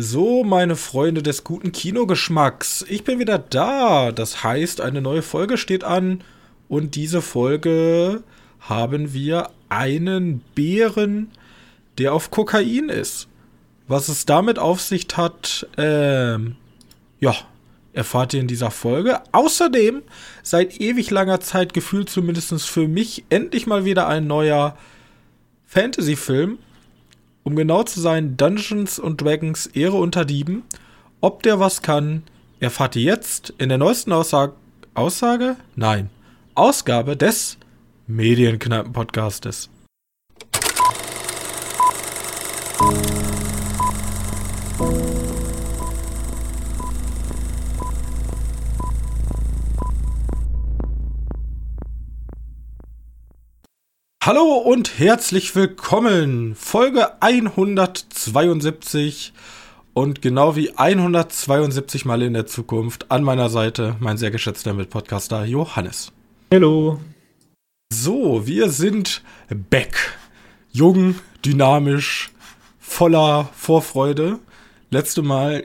So, meine Freunde des guten Kinogeschmacks, ich bin wieder da. Das heißt, eine neue Folge steht an und diese Folge haben wir einen Bären, der auf Kokain ist. Was es damit auf sich hat, ähm, ja, erfahrt ihr in dieser Folge. Außerdem, seit ewig langer Zeit gefühlt zumindest für mich, endlich mal wieder ein neuer Fantasy-Film um genau zu sein, Dungeons und Dragons Ehre unter Dieben. Ob der was kann, erfahrt ihr jetzt in der neuesten Aussage. Aussage? Nein. Ausgabe des Medienkneipen-Podcastes. Hallo und herzlich willkommen. Folge 172 und genau wie 172 Mal in der Zukunft an meiner Seite mein sehr geschätzter Mitpodcaster Johannes. Hallo. So, wir sind back. Jung, dynamisch, voller Vorfreude. Letzte Mal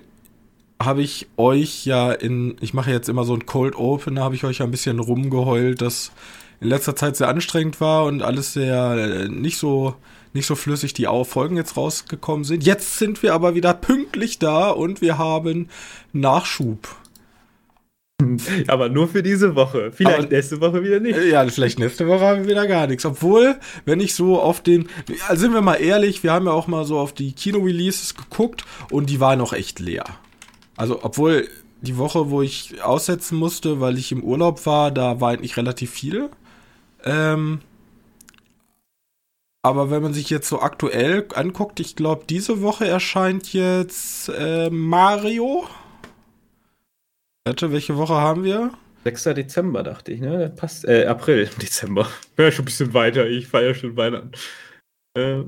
habe ich euch ja in, ich mache jetzt immer so ein Cold Open, da habe ich euch ja ein bisschen rumgeheult, dass in letzter Zeit sehr anstrengend war und alles sehr äh, nicht so nicht so flüssig die Folgen jetzt rausgekommen sind. Jetzt sind wir aber wieder pünktlich da und wir haben Nachschub. Aber nur für diese Woche. Vielleicht aber, nächste Woche wieder nicht. Ja, vielleicht nächste Woche haben wir wieder gar nichts. Obwohl, wenn ich so auf den. Also sind wir mal ehrlich, wir haben ja auch mal so auf die Kino-Releases geguckt und die waren noch echt leer. Also, obwohl die Woche, wo ich aussetzen musste, weil ich im Urlaub war, da war eigentlich relativ viel. Ähm, aber wenn man sich jetzt so aktuell anguckt, ich glaube, diese Woche erscheint jetzt äh, Mario. Warte, welche Woche haben wir? 6. Dezember, dachte ich, ne? Passt, äh, April, Dezember. Ja, schon ein bisschen weiter, ich feiere schon Weihnachten. Äh,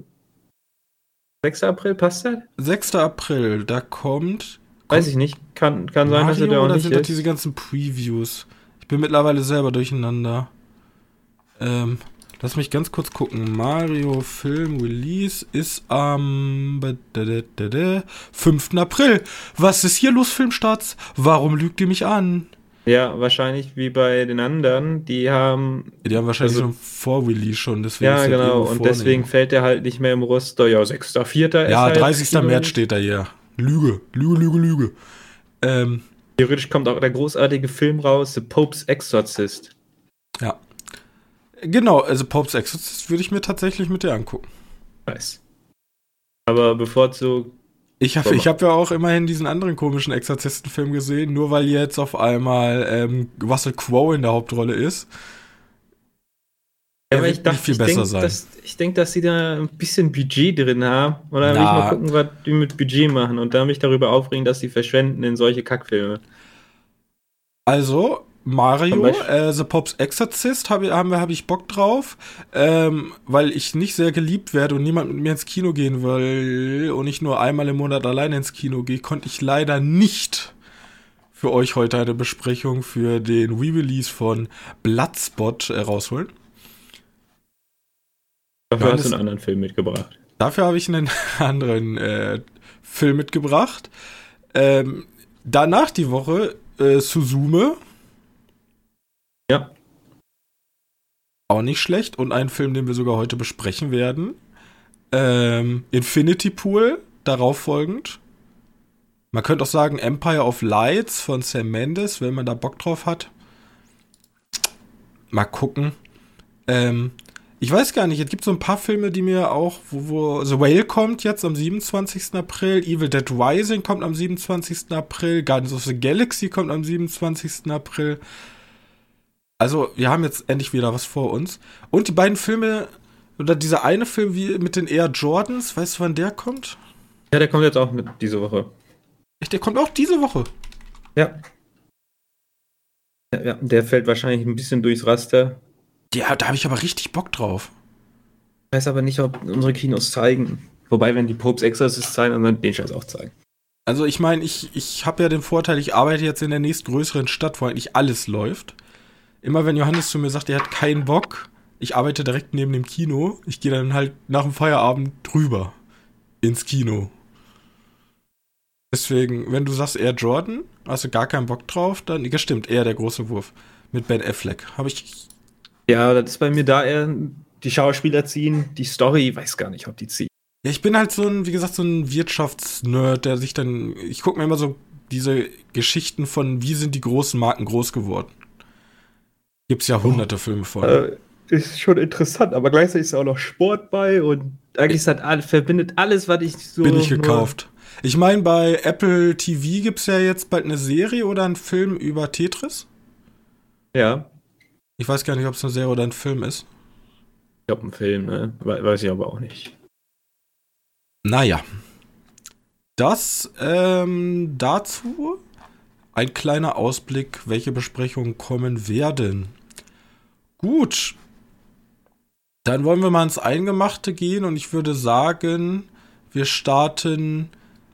6. April, passt das? 6. April, da kommt. Weiß ich nicht, kann, kann sein, Mario dass er da auch nicht sind ist. diese ganzen Previews. Ich bin mittlerweile selber durcheinander. Ähm, lass mich ganz kurz gucken. Mario Film Release ist am 5. April. Was ist hier los, Filmstarts? Warum lügt ihr mich an? Ja, wahrscheinlich wie bei den anderen. Die haben. Die haben wahrscheinlich also, schon Vor-Release schon, deswegen. Ja, genau. Und vornehmen. deswegen fällt der halt nicht mehr im Roster. Ja, 6.4. Ja, 30. Halt März steht da hier. Lüge, Lüge, Lüge, Lüge. Ähm, Theoretisch kommt auch der großartige Film raus, The Pope's Exorcist. Ja. Genau, also Popes Exorcist würde ich mir tatsächlich mit dir angucken. Nice. Aber bevorzugt. Ich habe ich hab ja auch immerhin diesen anderen komischen Exorzistenfilm gesehen, nur weil jetzt auf einmal ähm, Russell Crowe in der Hauptrolle ist. Ja, aber ich dachte, viel ich denke, dass, ich denke, dass sie da ein bisschen Budget drin haben. Oder will ich mal gucken, was die mit Budget machen und dann mich darüber aufregen, dass sie verschwenden in solche Kackfilme. Also, Mario, äh, The Pops Exorcist habe hab, hab ich Bock drauf, ähm, weil ich nicht sehr geliebt werde und niemand mit mir ins Kino gehen will und ich nur einmal im Monat alleine ins Kino gehe, konnte ich leider nicht für euch heute eine Besprechung für den Re-Release von Bloodspot äh, rausholen. Dafür hast du einen anderen Film mitgebracht. Dafür habe ich einen anderen äh, Film mitgebracht. Ähm, danach die Woche äh, Suzume ja. Auch nicht schlecht. Und ein Film, den wir sogar heute besprechen werden. Ähm, Infinity Pool, darauf folgend. Man könnte auch sagen Empire of Lights von Sam Mendes, wenn man da Bock drauf hat. Mal gucken. Ähm, ich weiß gar nicht, es gibt so ein paar Filme, die mir auch, wo, wo The Whale kommt jetzt am 27. April, Evil Dead Rising kommt am 27. April, Guardians of the Galaxy kommt am 27. April. Also, wir haben jetzt endlich wieder was vor uns. Und die beiden Filme, oder dieser eine Film wie mit den Air Jordans, weißt du, wann der kommt? Ja, der kommt jetzt auch mit diese Woche. Echt, der kommt auch diese Woche? Ja. Ja, der fällt wahrscheinlich ein bisschen durchs Raster. Ja, da habe ich aber richtig Bock drauf. Ich weiß aber nicht, ob unsere Kinos zeigen. Wobei, wenn die Popes Exorcist zeigen, dann den Scheiß auch zeigen. Also ich meine, ich, ich habe ja den Vorteil, ich arbeite jetzt in der nächstgrößeren Stadt, wo eigentlich alles läuft immer wenn Johannes zu mir sagt, er hat keinen Bock, ich arbeite direkt neben dem Kino, ich gehe dann halt nach dem Feierabend drüber ins Kino. Deswegen, wenn du sagst Air Jordan, hast du gar keinen Bock drauf, dann, ja stimmt, eher der große Wurf mit Ben Affleck. Habe ich. Ja, das ist bei mir da eher die Schauspieler ziehen, die Story, weiß gar nicht, ob die ziehen. Ja, ich bin halt so ein, wie gesagt, so ein Wirtschaftsnerd, der sich dann, ich gucke mir immer so diese Geschichten von, wie sind die großen Marken groß geworden. Gibt's ja hunderte oh, Filme von. Äh, ist schon interessant, aber gleichzeitig ist auch noch Sport bei und eigentlich ist das, verbindet alles, was ich so. Bin ich gekauft. Ich meine, bei Apple TV gibt es ja jetzt bald eine Serie oder einen Film über Tetris. Ja. Ich weiß gar nicht, ob es eine Serie oder ein Film ist. Ich glaube, ein Film, ne? Weiß ich aber auch nicht. Naja. Das ähm, dazu ein kleiner Ausblick, welche Besprechungen kommen werden. Gut. Dann wollen wir mal ins Eingemachte gehen und ich würde sagen, wir starten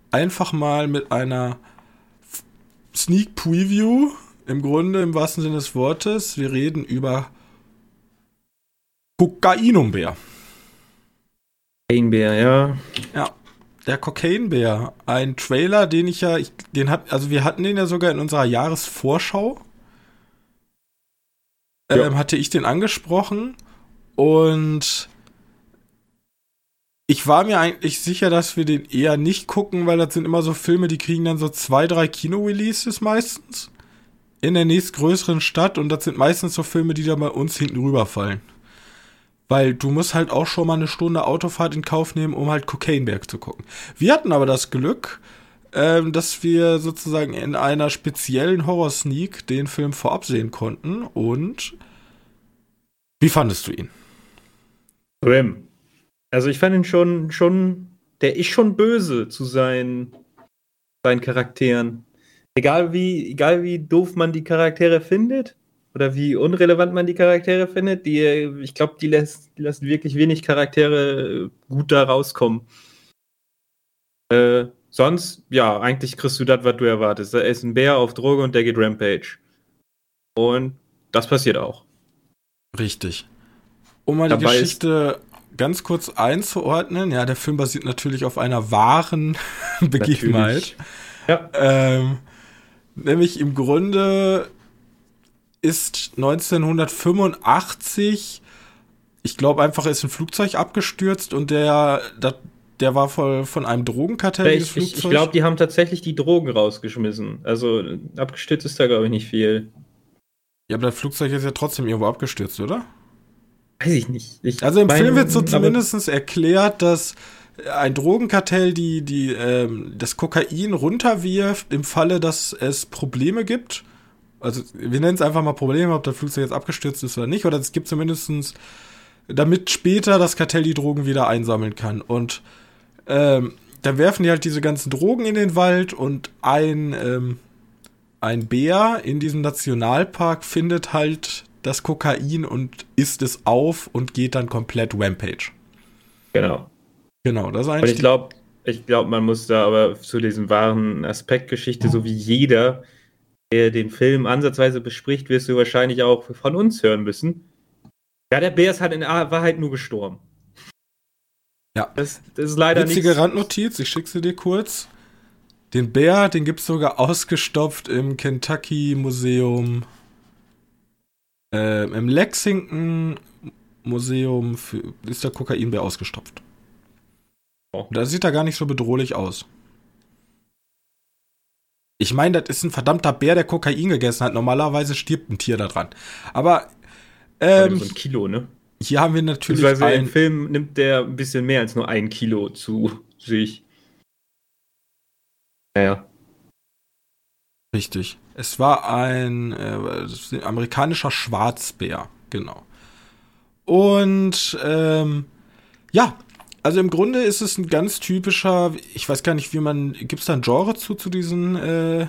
einfach mal mit einer Sneak Preview. Im Grunde, im wahrsten Sinne des Wortes. Wir reden über Kokainbär. Kokainbär, ja. Ja, der Kokainbär. Ein Trailer, den ich ja, ich, den hat, also wir hatten den ja sogar in unserer Jahresvorschau. Ja. Ähm, hatte ich den angesprochen und ich war mir eigentlich sicher, dass wir den eher nicht gucken, weil das sind immer so Filme, die kriegen dann so zwei, drei Kino-Releases meistens in der nächstgrößeren Stadt und das sind meistens so Filme, die da bei uns hinten rüberfallen. Weil du musst halt auch schon mal eine Stunde Autofahrt in Kauf nehmen, um halt Cocaineberg zu gucken. Wir hatten aber das Glück, ähm, dass wir sozusagen in einer speziellen Horror-Sneak den Film vorab sehen konnten und wie fandest du ihn? Grim. Also ich fand ihn schon, schon, der ist schon böse zu seinen, seinen Charakteren. Egal wie, egal wie doof man die Charaktere findet oder wie unrelevant man die Charaktere findet, die, ich glaube, die, lässt, die lassen wirklich wenig Charaktere gut da rauskommen. Äh, sonst, ja, eigentlich kriegst du das, was du erwartest. Er ist ein Bär auf Droge und der geht Rampage. Und das passiert auch. Richtig. Um mal Dabei die Geschichte ganz kurz einzuordnen, ja, der Film basiert natürlich auf einer wahren Begebenheit. Ja. Ähm, nämlich im Grunde ist 1985, ich glaube einfach, ist ein Flugzeug abgestürzt und der, der, der war voll von einem Drogenkartell. Ich, ich, ich glaube, die haben tatsächlich die Drogen rausgeschmissen. Also abgestürzt ist da, glaube ich, nicht viel. Ja, aber das Flugzeug ist ja trotzdem irgendwo abgestürzt, oder? Weiß ich nicht. Ich also im Film wird so zumindest erklärt, dass ein Drogenkartell die, die ähm, das Kokain runterwirft im Falle, dass es Probleme gibt. Also wir nennen es einfach mal Probleme, ob das Flugzeug jetzt abgestürzt ist oder nicht. Oder es gibt zumindestens, damit später das Kartell die Drogen wieder einsammeln kann. Und ähm, dann werfen die halt diese ganzen Drogen in den Wald und ein, ähm, ein Bär in diesem Nationalpark findet halt das Kokain und isst es auf und geht dann komplett Rampage. Genau. Genau, das ist eigentlich. Und ich glaube, ich glaube, man muss da aber zu diesem wahren Aspekt Geschichte, so wie jeder, der den Film ansatzweise bespricht, wirst du wahrscheinlich auch von uns hören müssen. Ja, der Bär ist halt in Wahrheit nur gestorben. Ja. Das, das ist leider Witzige nichts. Randnotiz, ich schicke sie dir kurz. Den Bär, den gibt es sogar ausgestopft im Kentucky Museum äh, Im Lexington Museum für, ist der Kokainbär ausgestopft. Oh. Da sieht er gar nicht so bedrohlich aus. Ich meine, das ist ein verdammter Bär, der Kokain gegessen hat. Normalerweise stirbt ein Tier da dran. Aber ähm, so ein Kilo, ne? Hier haben wir natürlich. Also ein, im Film nimmt der ein bisschen mehr als nur ein Kilo zu sich. Naja. Richtig. Es war ein äh, amerikanischer Schwarzbär, genau. Und ähm, ja, also im Grunde ist es ein ganz typischer, ich weiß gar nicht, wie man, gibt es da ein Genre zu, zu diesen äh,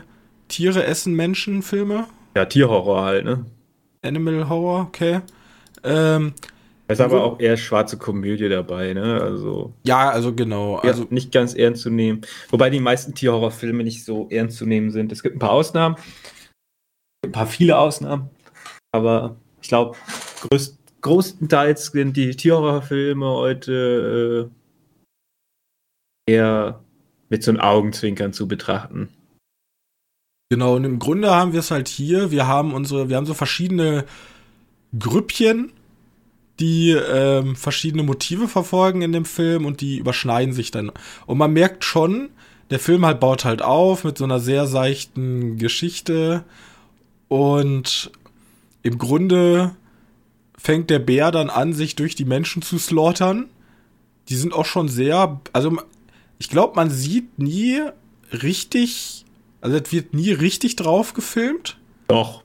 Tiere essen Menschen Filme? Ja, Tierhorror halt, ne? Animal Horror, okay. Ähm, ist aber auch eher schwarze Komödie dabei, ne? Also. Ja, also genau. Also nicht ganz ernst zu nehmen. Wobei die meisten Tierhorrorfilme nicht so ernst zu nehmen sind. Es gibt ein paar Ausnahmen. Ein paar viele Ausnahmen. Aber ich glaube, größt, größtenteils sind die Tierhorrorfilme heute äh, eher mit so einem Augenzwinkern zu betrachten. Genau, und im Grunde haben wir es halt hier, wir haben unsere, wir haben so verschiedene Grüppchen, die ähm, verschiedene Motive verfolgen in dem Film und die überschneiden sich dann. Und man merkt schon, der Film halt baut halt auf mit so einer sehr seichten Geschichte und im Grunde fängt der Bär dann an, sich durch die Menschen zu slaughtern. Die sind auch schon sehr, also ich glaube, man sieht nie richtig, also es wird nie richtig drauf gefilmt. Doch.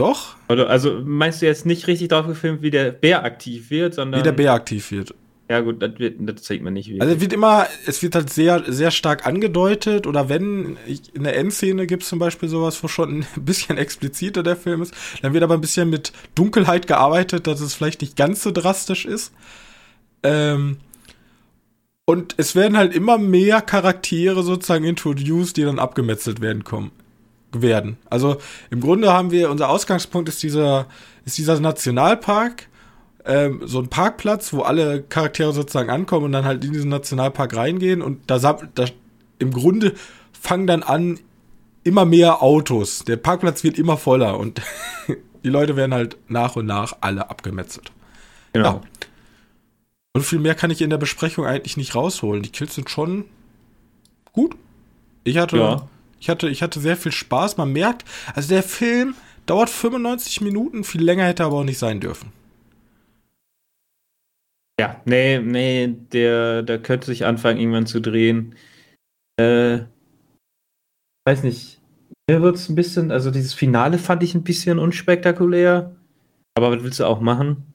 Doch? Also meinst du jetzt nicht richtig drauf gefilmt, wie der Bär aktiv wird, sondern. Wie der Bär aktiv wird. Ja, gut, das, wird, das zeigt man nicht. Wirklich. Also es wird immer, es wird halt sehr, sehr stark angedeutet oder wenn in der Endszene gibt es zum Beispiel sowas, wo schon ein bisschen expliziter der Film ist, dann wird aber ein bisschen mit Dunkelheit gearbeitet, dass es vielleicht nicht ganz so drastisch ist. Ähm, und es werden halt immer mehr Charaktere sozusagen introduced, die dann abgemetzelt werden kommen werden. Also im Grunde haben wir, unser Ausgangspunkt ist dieser, ist dieser Nationalpark, ähm, so ein Parkplatz, wo alle Charaktere sozusagen ankommen und dann halt in diesen Nationalpark reingehen und da, da im Grunde fangen dann an immer mehr Autos. Der Parkplatz wird immer voller und die Leute werden halt nach und nach alle abgemetzelt. Genau. Ja. Und viel mehr kann ich in der Besprechung eigentlich nicht rausholen. Die Kills sind schon gut. Ich hatte, ja. Ich hatte, ich hatte sehr viel Spaß. Man merkt, also der Film dauert 95 Minuten, viel länger hätte er aber auch nicht sein dürfen. Ja, nee, nee, der, der könnte sich anfangen, irgendwann zu drehen. Äh, weiß nicht. Mir wird es ein bisschen, also dieses Finale fand ich ein bisschen unspektakulär. Aber was willst du auch machen?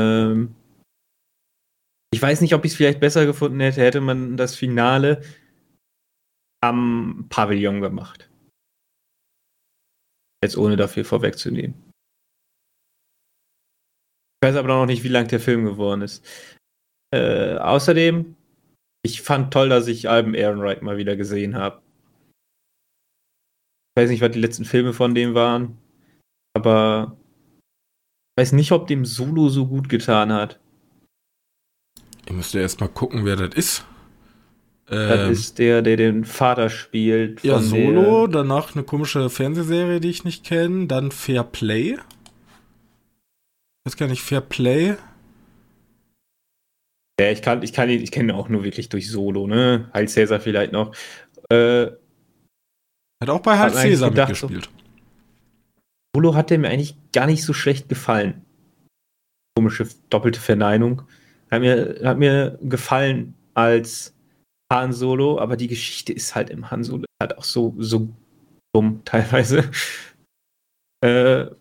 Ähm, ich weiß nicht, ob ich es vielleicht besser gefunden hätte, hätte man das Finale am Pavillon gemacht. Jetzt ohne dafür vorwegzunehmen. Ich weiß aber noch nicht, wie lang der Film geworden ist. Äh, außerdem, ich fand toll, dass ich Alben Ehrenreich mal wieder gesehen habe. Ich weiß nicht, was die letzten Filme von dem waren, aber weiß nicht, ob dem Solo so gut getan hat. Ich müsste erst mal gucken, wer das ist. Das ähm, ist der, der den Vater spielt. ja, Solo, danach eine komische Fernsehserie, die ich nicht kenne, dann Fair Play. Ich weiß gar nicht, Fair Play. Ja, ich kann, ich kann ihn, ich kenne ihn auch nur wirklich durch Solo, ne? Heil Cäsar vielleicht noch. Äh, hat auch bei Heil Cäsar mitgespielt. So, Solo hat der mir eigentlich gar nicht so schlecht gefallen. Komische doppelte Verneinung. Hat mir, hat mir gefallen als Han Solo, aber die Geschichte ist halt im Han Solo halt auch so, so dumm teilweise. Äh, ich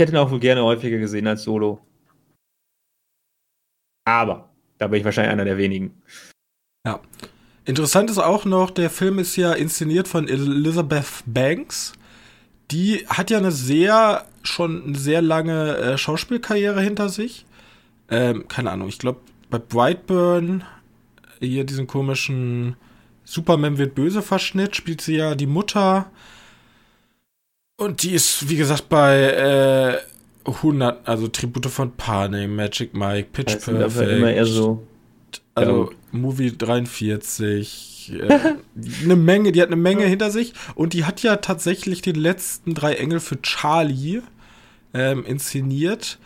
hätte ihn auch gerne häufiger gesehen als Solo. Aber da bin ich wahrscheinlich einer der wenigen. Ja. Interessant ist auch noch, der Film ist ja inszeniert von Elizabeth Banks die hat ja eine sehr, schon eine sehr lange äh, Schauspielkarriere hinter sich. Ähm, keine Ahnung, ich glaube, bei Brightburn, hier diesen komischen Superman wird böse Verschnitt, spielt sie ja die Mutter. Und die ist, wie gesagt, bei äh, 100, also Tribute von Panem, Magic Mike, Pitch das Perfect. Immer eher so. Also ja. Movie 43, äh, eine Menge, die hat eine Menge hinter sich und die hat ja tatsächlich den letzten drei Engel für Charlie ähm, inszeniert.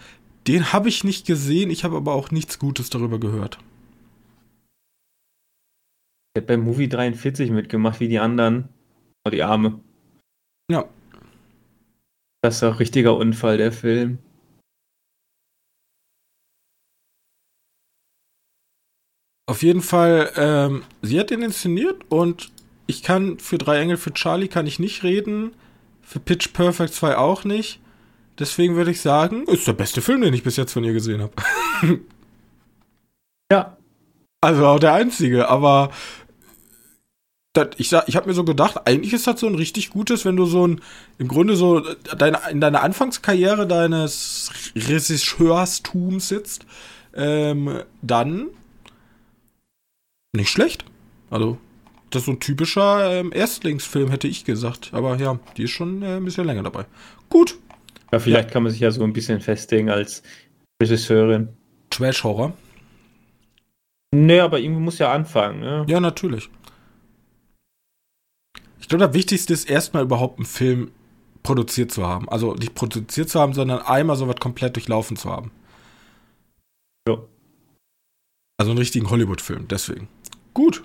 Den habe ich nicht gesehen, ich habe aber auch nichts Gutes darüber gehört. Der hat beim Movie 43 mitgemacht wie die anderen. Oh, die Arme. Ja. Das ist auch richtiger Unfall, der Film. Auf jeden Fall, ähm, sie hat den inszeniert und ich kann für Drei Engel für Charlie kann ich nicht reden, für Pitch Perfect 2 auch nicht. Deswegen würde ich sagen, ist der beste Film, den ich bis jetzt von ihr gesehen habe. ja. Also auch der einzige, aber das, ich, ich habe mir so gedacht, eigentlich ist das so ein richtig gutes, wenn du so ein, im Grunde so deine, in deiner Anfangskarriere deines Regisseurstums sitzt, ähm, dann nicht schlecht. Also, das ist so ein typischer ähm, Erstlingsfilm, hätte ich gesagt. Aber ja, die ist schon äh, ein bisschen länger dabei. Gut. Ja, vielleicht ja. kann man sich ja so ein bisschen festlegen als Regisseurin. Trash-Horror. Nö, aber irgendwie muss ja anfangen, ne? Ja, natürlich. Ich glaube, das Wichtigste ist erstmal überhaupt einen Film produziert zu haben. Also nicht produziert zu haben, sondern einmal so was komplett durchlaufen zu haben. Ja. Also einen richtigen Hollywood-Film, deswegen. Gut.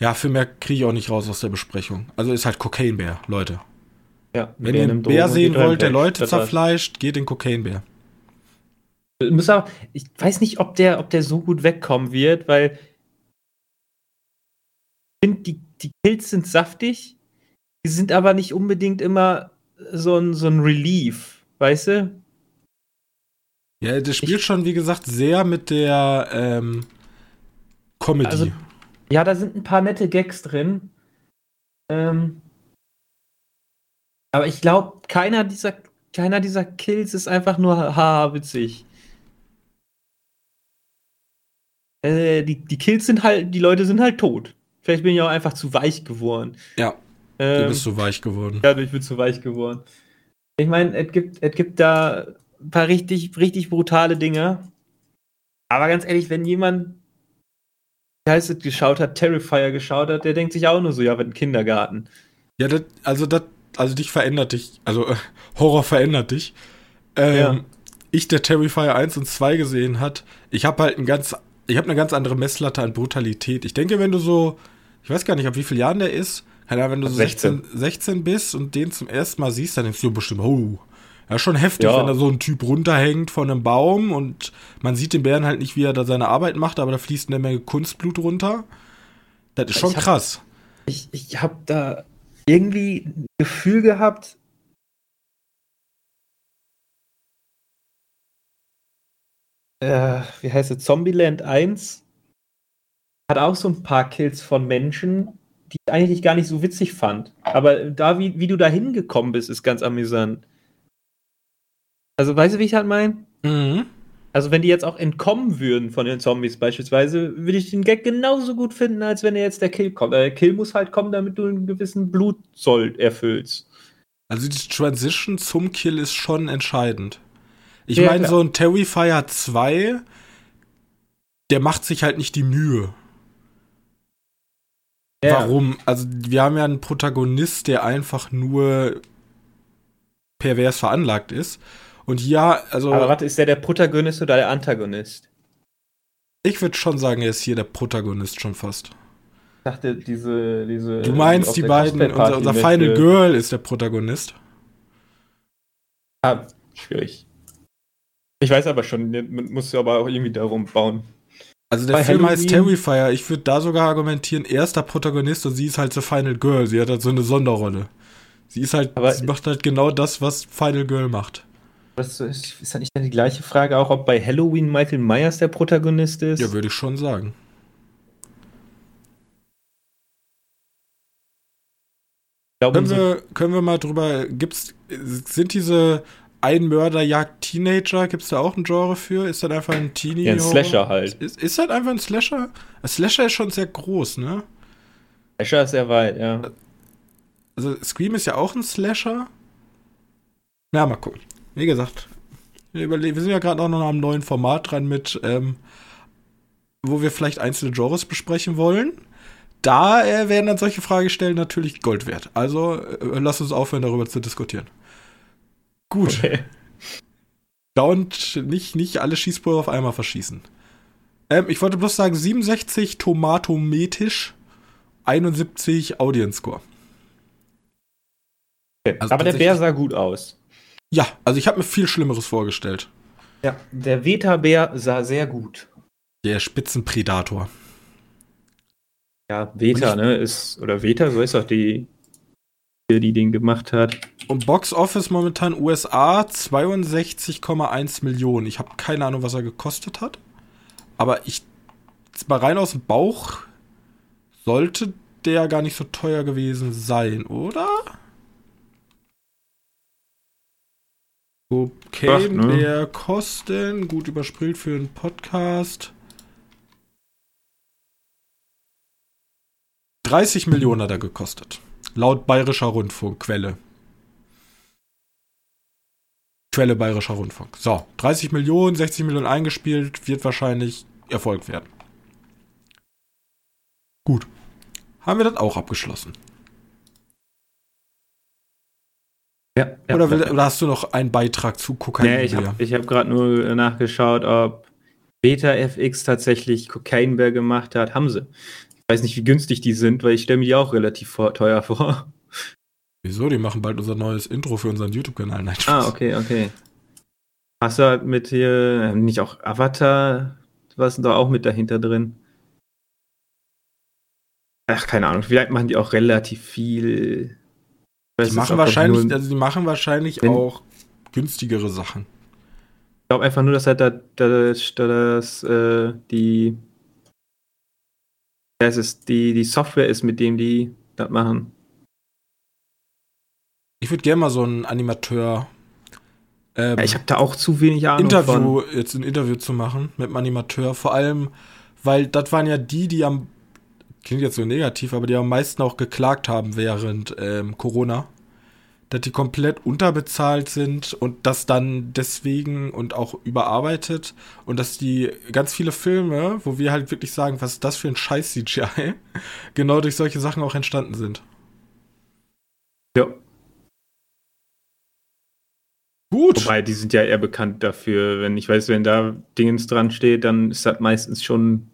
Ja, viel mehr kriege ich auch nicht raus aus der Besprechung. Also ist halt Cocaine Bär, Leute. Ja, Wenn ihr einen Bär sehen wollt, der Leute zerfleischt, geht den Cocaine Bär. Ich weiß nicht, ob der, ob der so gut wegkommen wird, weil ich finde, die, die Kills sind saftig, die sind aber nicht unbedingt immer so ein, so ein Relief, weißt du? Ja, das spielt ich, schon, wie gesagt, sehr mit der ähm, Comedy. Also, ja, da sind ein paar nette Gags drin. Ähm, aber ich glaube, keiner dieser, keiner dieser Kills ist einfach nur haha witzig. Äh, die, die Kills sind halt, die Leute sind halt tot. Vielleicht bin ich auch einfach zu weich geworden. Ja. Ähm, du bist zu weich geworden. Ja, ich bin zu weich geworden. Ich meine, es gibt, es gibt da ein paar richtig, richtig brutale Dinge. Aber ganz ehrlich, wenn jemand, wie heißt es, geschaut hat, Terrifier geschaut hat, der denkt sich auch nur so, ja, wenn Kindergarten. Ja, das, also das, also dich verändert dich, also äh, Horror verändert dich. Ähm, ja. Ich, der Terrifier 1 und 2 gesehen hat, ich habe halt ein ganz, ich habe eine ganz andere Messlatte an Brutalität. Ich denke, wenn du so, ich weiß gar nicht, ab wie vielen Jahren der ist, ja, wenn du so 16. 16, bist und den zum ersten Mal siehst, dann denkst du bestimmt, oh, ja, schon heftig, ja. wenn da so ein Typ runterhängt von einem Baum und man sieht den Bären halt nicht, wie er da seine Arbeit macht, aber da fließt eine Menge Kunstblut runter. Das ist schon ich hab, krass. Ich, ich habe da irgendwie ein Gefühl gehabt, äh, wie heißt es, Zombieland 1 hat auch so ein paar Kills von Menschen, die ich eigentlich gar nicht so witzig fand. Aber da, wie, wie du da hingekommen bist, ist ganz amüsant. Also, weißt du, wie ich halt meine? Mhm. Also, wenn die jetzt auch entkommen würden von den Zombies beispielsweise, würde ich den Gag genauso gut finden, als wenn jetzt der Kill kommt. Der Kill muss halt kommen, damit du einen gewissen Blutzoll erfüllst. Also, die Transition zum Kill ist schon entscheidend. Ich ja, meine, so ein Terrifier 2, der macht sich halt nicht die Mühe. Ja. Warum? Also, wir haben ja einen Protagonist, der einfach nur pervers veranlagt ist. Und ja, also. Aber warte, ist der der Protagonist oder der Antagonist? Ich würde schon sagen, er ist hier der Protagonist schon fast. Ich dachte, diese. diese du meinst die beiden, unser, unser Final äh, Girl ist der Protagonist. Ah, schwierig. Ich weiß aber schon, man muss ja aber auch irgendwie darum bauen. Also der Bei Film Halloween. heißt Terrifier. Ich würde da sogar argumentieren, er ist der Protagonist und sie ist halt so Final Girl. Sie hat halt so eine Sonderrolle. Sie ist halt, Aber sie macht halt genau das, was Final Girl macht. Das ist, ist das nicht die gleiche Frage auch, ob bei Halloween Michael Myers der Protagonist ist? Ja, würde ich schon sagen. Können wir, können wir mal drüber, gibt's, sind diese ein Mörder jagt Teenager, gibt es da auch ein Genre für? Ist das einfach ein Teenie? Ja, ein Slasher halt. Ist, ist das einfach ein Slasher? Ein Slasher ist schon sehr groß, ne? Slasher ist sehr weit, ja. Also Scream ist ja auch ein Slasher. Na, mal gucken. Wie gesagt, wir, wir sind ja gerade auch noch am neuen Format dran mit, ähm, wo wir vielleicht einzelne Genres besprechen wollen. Da äh, werden dann solche Fragestellen natürlich Gold wert. Also äh, lass uns aufhören, darüber zu diskutieren. Gut. Okay. Dauernd nicht, nicht alle Schießpulver auf einmal verschießen. Ähm, ich wollte bloß sagen, 67 Tomatometisch, 71 Audience Score. Okay. Also Aber der Bär sah gut aus. Ja, also ich habe mir viel Schlimmeres vorgestellt. Ja, der Veta-Bär sah sehr gut. Der Spitzenpredator. Ja, Veta, ne, ist, oder Veta, so ist auch die die den gemacht hat. Und Box Office momentan USA 62,1 Millionen. Ich habe keine Ahnung, was er gekostet hat. Aber ich, mal rein aus dem Bauch, sollte der gar nicht so teuer gewesen sein, oder? Okay, Ach, ne? der kosten, gut überspielt für einen Podcast. 30 Millionen hat er gekostet. Laut Bayerischer Rundfunk, Quelle. Bayerischer Rundfunk. So, 30 Millionen, 60 Millionen eingespielt, wird wahrscheinlich Erfolg werden. Gut. Haben wir das auch abgeschlossen? Ja, ja, oder, will, ja. oder, hast du noch einen Beitrag zu Kokain? Nee, ich habe hab gerade nur nachgeschaut, ob Beta FX tatsächlich Cocaine Bear gemacht hat. Haben sie. Ich weiß nicht, wie günstig die sind, weil ich stelle mir die auch relativ teuer vor. Wieso? Die machen bald unser neues Intro für unseren YouTube-Kanal. Nein, ah, okay, okay. Hast du halt mit hier, nicht auch Avatar, was ist da auch mit dahinter drin? Ach, keine Ahnung. Vielleicht machen die auch relativ viel. Die machen, wahrscheinlich, also die machen wahrscheinlich auch günstigere Sachen. Ich glaube einfach nur, dass halt da, da, da das, äh, die, das ist, die, die Software ist, mit dem die das machen. Ich würde gerne mal so einen Animateur. Ähm, ja, ich habe da auch zu wenig Ahnung Interview, von. jetzt ein Interview zu machen mit einem Animateur. Vor allem, weil das waren ja die, die am klingt jetzt so negativ, aber die am meisten auch geklagt haben während ähm, Corona, dass die komplett unterbezahlt sind und das dann deswegen und auch überarbeitet und dass die ganz viele Filme, wo wir halt wirklich sagen, was ist das für ein Scheiß CGI, genau durch solche Sachen auch entstanden sind. Ja. Gut. Wobei, die sind ja eher bekannt dafür, wenn ich weiß, wenn da Dingens dran steht, dann ist das meistens schon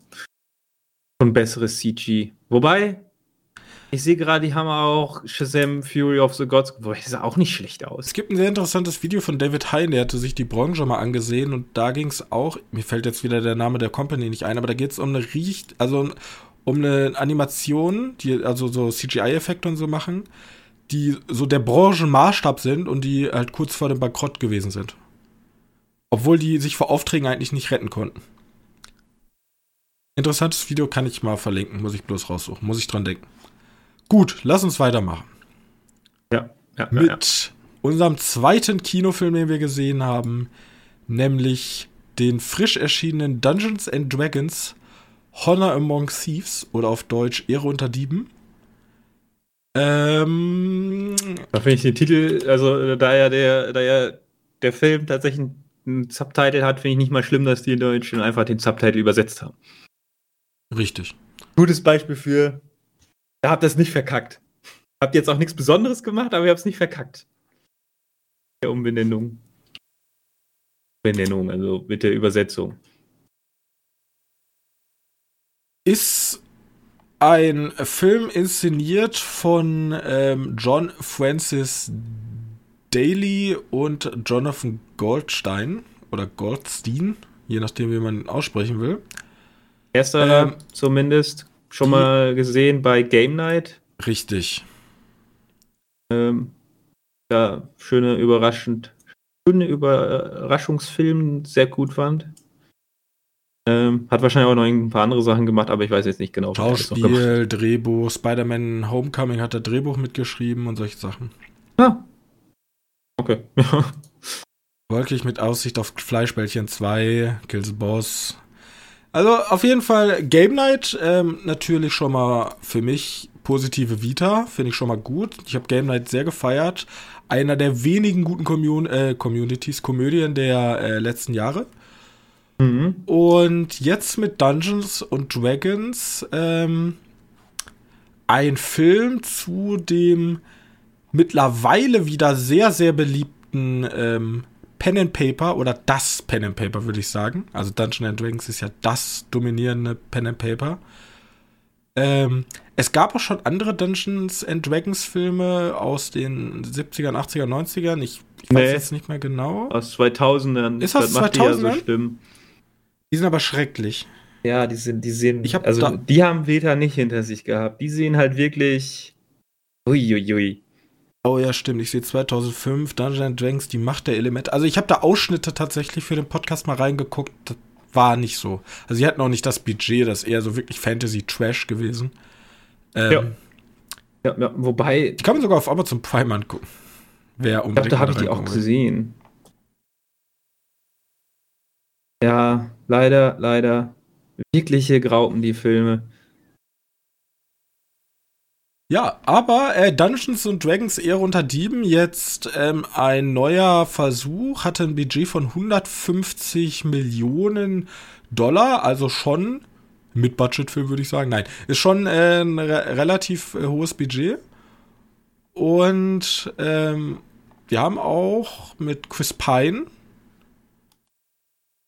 schon besseres CG. Wobei, ich sehe gerade, die haben auch Shazam Fury of the Gods, wobei das sah auch nicht schlecht aus. Es gibt ein sehr interessantes Video von David Hein, der hatte sich die Branche mal angesehen und da ging es auch, mir fällt jetzt wieder der Name der Company nicht ein, aber da geht es um eine Riecht, also um eine Animation, die also so CGI-Effekte und so machen, die so der Branchenmaßstab sind und die halt kurz vor dem Bankrott gewesen sind. Obwohl die sich vor Aufträgen eigentlich nicht retten konnten. Interessantes Video kann ich mal verlinken, muss ich bloß raussuchen, muss ich dran denken. Gut, lass uns weitermachen. Ja, ja Mit ja. unserem zweiten Kinofilm, den wir gesehen haben, nämlich den frisch erschienenen Dungeons and Dragons Honor Among Thieves oder auf Deutsch Ehre unter Dieben. Ähm, da finde ich den Titel, also da ja der, da ja der Film tatsächlich einen Subtitle hat, finde ich nicht mal schlimm, dass die in Deutschen einfach den Subtitle übersetzt haben. Richtig. Gutes Beispiel für, da habt ihr es nicht verkackt. Habt jetzt auch nichts Besonderes gemacht, aber ihr habt es nicht verkackt. Der Umbenennung. Benennung, also mit der Übersetzung. Ist ein Film inszeniert von ähm, John Francis Daly und Jonathan Goldstein oder Goldstein, je nachdem, wie man ihn aussprechen will. Erster ähm, zumindest schon mal gesehen bei Game Night. Richtig. Ähm, ja, schöne überraschend, schöne Überraschungsfilm, sehr gut fand. Ähm, hat wahrscheinlich auch noch ein paar andere Sachen gemacht, aber ich weiß jetzt nicht genau. Schauspiel, Drehbuch, Spider-Man Homecoming hat er Drehbuch mitgeschrieben und solche Sachen. Ah. Okay. Wolkig mit Aussicht auf Fleischbällchen 2, Kills Boss. Also auf jeden Fall Game Night, ähm, natürlich schon mal für mich positive Vita, finde ich schon mal gut. Ich habe Game Night sehr gefeiert. Einer der wenigen guten Commun äh, Communities, Komödien der äh, letzten Jahre. Mhm. Und jetzt mit Dungeons und Dragons ähm, ein Film zu dem mittlerweile wieder sehr, sehr beliebten ähm, Pen and Paper oder das Pen and Paper, würde ich sagen. Also Dungeons and Dragons ist ja das dominierende Pen and Paper. Ähm, es gab auch schon andere Dungeons and Dragons Filme aus den 70ern, 80ern, 90ern. Ich, ich weiß Nee. jetzt nicht mehr genau. Aus 2000ern. Ist das macht die ja so 2000ern? Die sind aber schrecklich. Ja, die sind, die sehen. Ich hab also da- die haben Veta nicht hinter sich gehabt. Die sehen halt wirklich. Uiuiui. Oh ja, stimmt. Ich sehe 2005 Dungeons and Dragons, die Macht der Elemente. Also ich habe da Ausschnitte tatsächlich für den Podcast mal reingeguckt. Das war nicht so. Also sie hatten auch nicht das Budget, das ist eher so wirklich Fantasy-Trash gewesen. Ähm, Ja. Ja, ja, wobei, Die kann man sogar auf Amazon Prime angucken. Wer ich glaube, unbedingt da habe ich die auch gesehen. Ja, leider, leider. Wirkliche Graupen, die Filme. Ja, aber äh, Dungeons and Dragons Ehre unter Dieben jetzt ähm, ein neuer Versuch, hatte ein Budget von 150 Millionen Dollar, also schon Mit Budgetfilm würde ich sagen. Nein, ist schon äh, ein re relativ äh, hohes Budget. Und ähm, wir haben auch mit Chris Pine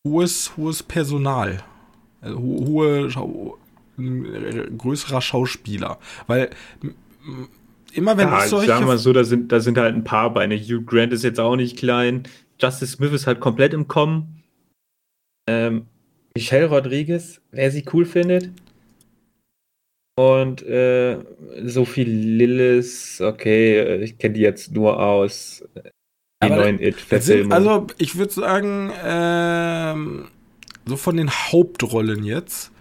hohes, hohes Personal. Also hohe, Schau ein größerer Schauspieler. Weil immer wenn ja, ich solche. Sagen wir mal so, da sind, da sind halt ein paar Beine. Hugh Grant ist jetzt auch nicht klein. Justice Smith ist halt komplett im Kommen. Ähm, Michelle Rodriguez, wer sie cool findet. Und äh, Sophie Lillis, okay, äh, ich kenne die jetzt nur aus äh, die neuen It-Verfilmungen. Also ich würde sagen, ähm, so von den Hauptrollen jetzt,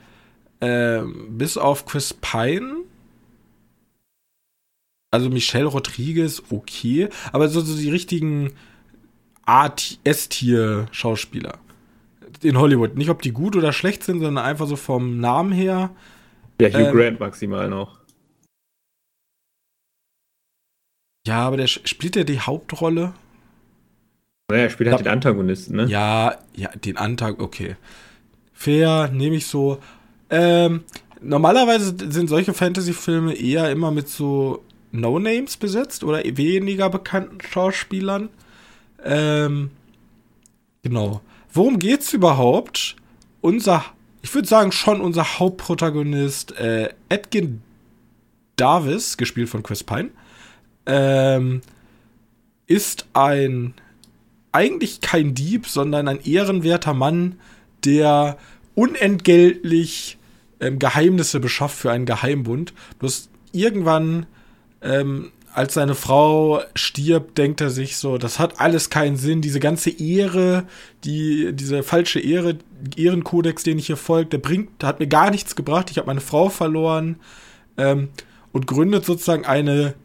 ähm, bis auf Chris Pine, also Michelle Rodriguez, okay, aber so, so die richtigen A-S-Tier-Schauspieler in Hollywood. Nicht, ob die gut oder schlecht sind, sondern einfach so vom Namen her. Ja, Hugh ähm, Grant maximal noch. Ja, aber der spielt ja die Hauptrolle. Naja, er spielt halt den Antagonisten, ne? Ja, ja, den Antagonisten, okay. Fair, nehme ich so. Ähm, normalerweise sind solche Fantasy-Filme eher immer mit so No-Names besetzt oder weniger bekannten Schauspielern. Ähm, genau. Worum geht's überhaupt? Unser, ich würde sagen, schon unser Hauptprotagonist, äh, Edgin Davis, gespielt von Chris Pine, ähm, ist ein eigentlich kein Dieb, sondern ein ehrenwerter Mann, der unentgeltlich ähm, Geheimnisse beschafft für einen Geheimbund. Bloß irgendwann ähm, als seine Frau stirbt, denkt er sich so, das hat alles keinen Sinn. Diese ganze Ehre, die, diese falsche Ehre, Ehrenkodex, den ich hier folge, der bringt, der hat mir gar nichts gebracht. Ich habe meine Frau verloren ähm, und gründet sozusagen eine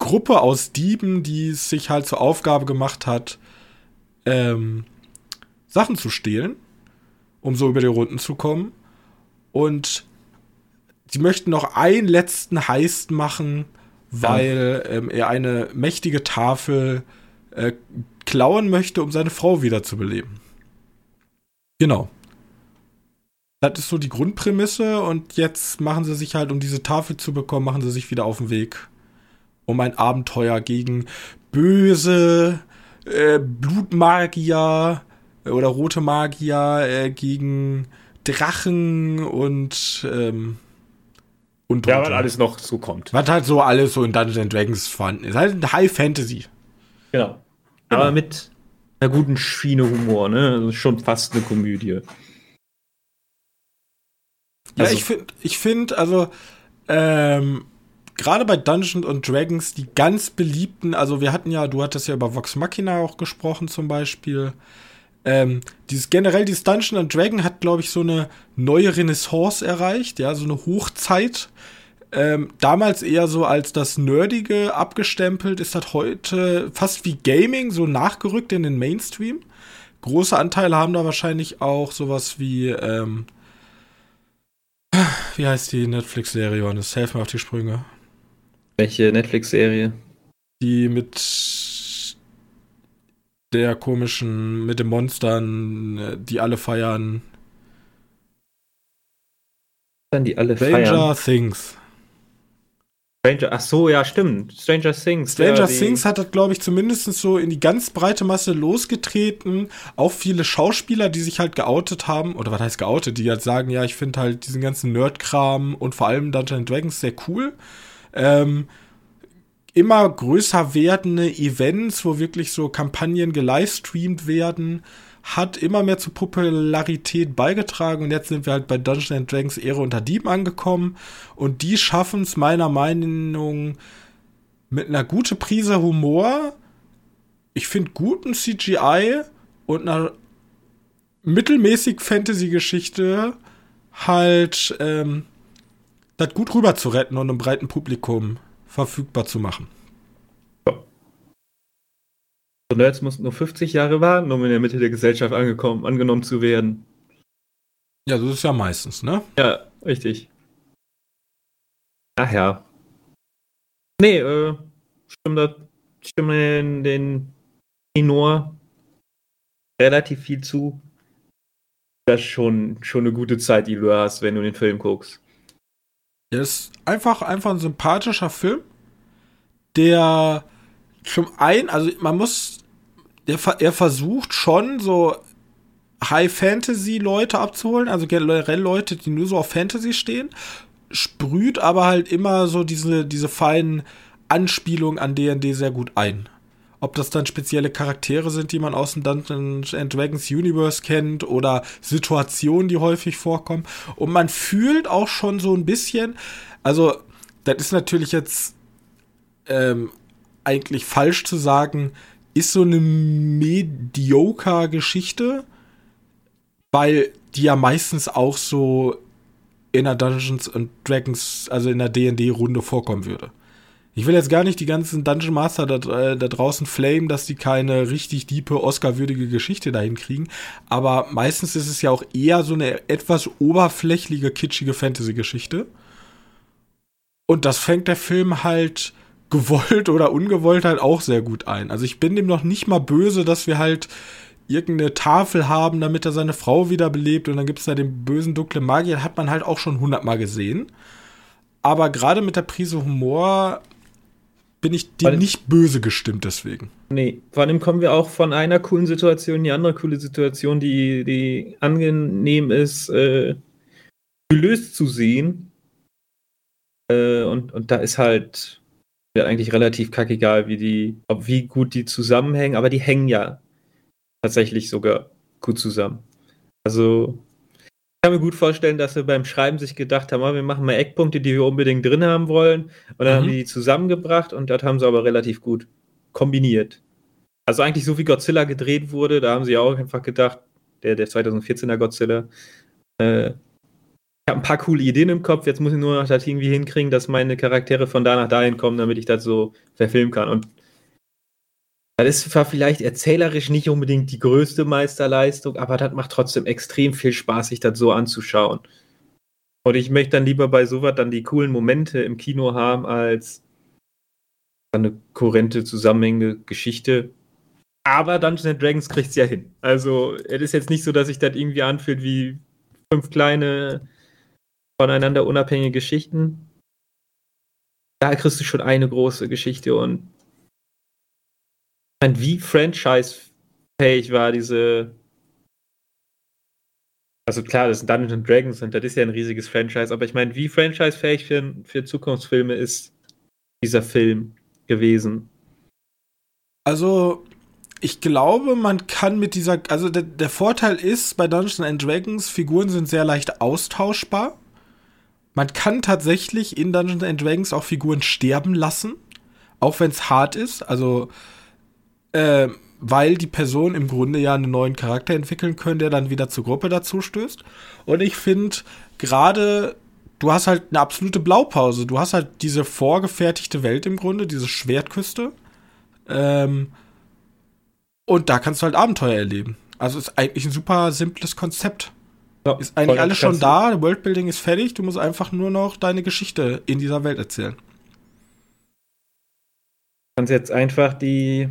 Gruppe aus Dieben, die es sich halt zur Aufgabe gemacht hat, ähm, Sachen zu stehlen, um so über die Runden zu kommen. Und sie möchten noch einen letzten Heist machen, weil ähm, er eine mächtige Tafel äh, klauen möchte, um seine Frau wiederzubeleben. Genau. Das ist so die Grundprämisse und jetzt machen sie sich halt, um diese Tafel zu bekommen, machen sie sich wieder auf den Weg, um ein Abenteuer gegen böse äh, Blutmagier oder rote Magier, äh, gegen Drachen und ähm, und ja, was alles noch so kommt. Was halt so alles so in Dungeons Dragons vorhanden ist. Halt ein High Fantasy. Genau. Aber genau. mit einer guten Schiene Humor, ne? Schon fast eine Komödie. Ja, also, ich finde, ich finde, also, ähm, gerade bei Dungeons und Dragons, die ganz beliebten, also wir hatten ja, du hattest ja über Vox Machina auch gesprochen zum Beispiel. Ähm, dieses generell, dieses Dungeon and Dragon hat, glaube ich, so eine neue Renaissance erreicht, ja, so eine Hochzeit. Ähm, damals eher so als das Nerdige abgestempelt, ist das heute fast wie Gaming so nachgerückt in den Mainstream. Große Anteile haben da wahrscheinlich auch sowas wie, ähm, wie heißt die Netflix-Serie, Johannes? Helf mir auf die Sprünge. Welche Netflix-Serie? Die mit der komischen, mit den Monstern, die alle feiern. Dann die alle Stranger feiern. Things. Stranger, ach so, ja, stimmt. Stranger Things. Stranger Things hat das, glaube ich, zumindest so in die ganz breite Masse losgetreten. Auch viele Schauspieler, die sich halt geoutet haben, oder was heißt geoutet, die halt sagen, ja, ich finde halt diesen ganzen Nerdkram und vor allem Dungeons Dragons sehr cool. Ähm, immer größer werdende Events, wo wirklich so Kampagnen gelivestreamt werden, hat immer mehr zur Popularität beigetragen. Und jetzt sind wir halt bei Dungeons Dragons Ehre unter Dieben angekommen. Und die schaffen es meiner Meinung mit einer guten Prise Humor, ich finde guten CGI und einer mittelmäßig Fantasy-Geschichte halt ähm, das gut rüber zu retten und einem breiten Publikum verfügbar zu machen. So Nerds mussten nur 50 Jahre warten, um in der Mitte der Gesellschaft angekommen, angenommen zu werden. Ja, das ist ja meistens, ne? Ja, richtig. Ach ja. Nee, äh, stimme, stimme in den Tenor relativ viel zu. das schon, schon eine gute Zeit, die du hast, wenn du den Film guckst. Er ist einfach, einfach ein sympathischer Film, der zum einen, also man muss, der, er versucht schon so High-Fantasy-Leute abzuholen, also generell Leute, die nur so auf Fantasy stehen, sprüht aber halt immer so diese, diese feinen Anspielungen an D&D sehr gut ein. Ob das dann spezielle Charaktere sind, die man aus dem Dungeons and Dragons Universe kennt oder Situationen, die häufig vorkommen. Und man fühlt auch schon so ein bisschen, also das ist natürlich jetzt ähm, eigentlich falsch zu sagen, ist so eine mediocre Geschichte, weil die ja meistens auch so in der Dungeons and Dragons, also in der D&D-Runde vorkommen würde. Ich will jetzt gar nicht die ganzen Dungeon Master da, äh, da draußen flamen, dass die keine richtig diepe, Oscar-würdige Geschichte dahin kriegen. Aber meistens ist es ja auch eher so eine etwas oberflächliche, kitschige Fantasy-Geschichte. Und das fängt der Film halt gewollt oder ungewollt halt auch sehr gut ein. Also ich bin dem noch nicht mal böse, dass wir halt irgendeine Tafel haben, damit er seine Frau wiederbelebt und dann gibt es da den bösen dunklen Magier, hat man halt auch schon hundertmal gesehen. Aber gerade mit der Prise Humor bin ich dem nicht böse gestimmt deswegen. Nee, vor allem kommen wir auch von einer coolen Situation in die andere coole Situation, die, die angenehm ist, äh, gelöst zu sehen. Äh, und, und da ist halt ja, eigentlich relativ kackegal, wie die, ob wie gut die zusammenhängen, aber die hängen ja tatsächlich sogar gut zusammen. Also kann mir gut vorstellen, dass sie beim Schreiben sich gedacht haben, ah, wir machen mal Eckpunkte, die wir unbedingt drin haben wollen. Und dann mhm. haben die die zusammengebracht und das haben sie aber relativ gut kombiniert. Also eigentlich so wie Godzilla gedreht wurde, da haben sie auch einfach gedacht, der, der 2014er Godzilla, äh, ich habe ein paar coole Ideen im Kopf, jetzt muss ich nur noch das irgendwie hinkriegen, dass meine Charaktere von da nach dahin kommen, damit ich das so verfilmen kann. Und das zwar vielleicht erzählerisch nicht unbedingt die größte Meisterleistung, aber das macht trotzdem extrem viel Spaß, sich das so anzuschauen. Und ich möchte dann lieber bei sowas dann die coolen Momente im Kino haben, als eine kohärente, zusammenhängende Geschichte. Aber Dungeons Dragons kriegt es ja hin. Also, es ist jetzt nicht so, dass sich das irgendwie anfühlt wie fünf kleine, voneinander unabhängige Geschichten. Da kriegst du schon eine große Geschichte und meine, wie franchise-fähig war diese. Also klar, das sind Dungeons Dragons und das ist ja ein riesiges Franchise, aber ich meine, wie franchise-fähig für, für Zukunftsfilme ist dieser Film gewesen? Also, ich glaube, man kann mit dieser, also der, der, Vorteil ist, bei Dungeons Dragons, Figuren sind sehr leicht austauschbar. Man kann tatsächlich in Dungeons Dragons auch Figuren sterben lassen, auch wenn es hart ist. Also äh, weil die Person im Grunde ja einen neuen Charakter entwickeln können, der dann wieder zur Gruppe dazu stößt. Und ich finde, gerade du hast halt eine absolute Blaupause. Du hast halt diese vorgefertigte Welt im Grunde, diese Schwertküste. Ähm, und da kannst du halt Abenteuer erleben. Also ist eigentlich ein super simples Konzept. Ja, ist eigentlich alles schon da, Worldbuilding ist fertig, du musst einfach nur noch deine Geschichte in dieser Welt erzählen. Du kannst jetzt einfach die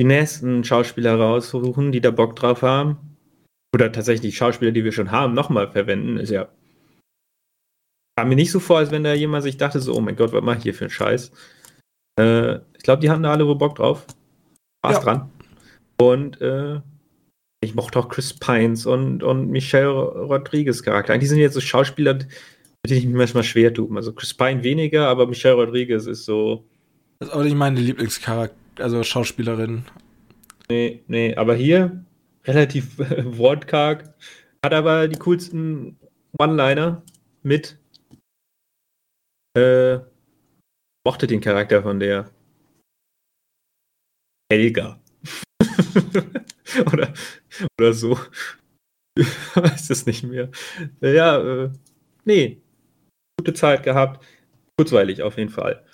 die nächsten Schauspieler raussuchen, die da Bock drauf haben. Oder tatsächlich Schauspieler, die wir schon haben, nochmal verwenden. Ist ja. Kam mir nicht so vor, als wenn da jemand sich dachte, so, oh mein Gott, was mach ich hier für einen Scheiß. Äh, ich glaube, die hatten da alle wohl Bock drauf. Spaß ja. dran. Und äh, ich mochte auch Chris Pines und, und Michelle Rodriguez Charakter. Die sind jetzt so Schauspieler, mit denen ich mich manchmal schwer tue. Also Chris Pine weniger, aber Michelle Rodriguez ist so. Das ist auch nicht meine Lieblingscharakter also Schauspielerin. Nee, nee, aber hier relativ wortkarg. Hat aber die coolsten One-Liner mit. Äh, mochte den Charakter von der Helga. oder, oder so. weiß es nicht mehr. Ja, äh, nee. Gute Zeit gehabt. Kurzweilig auf jeden Fall.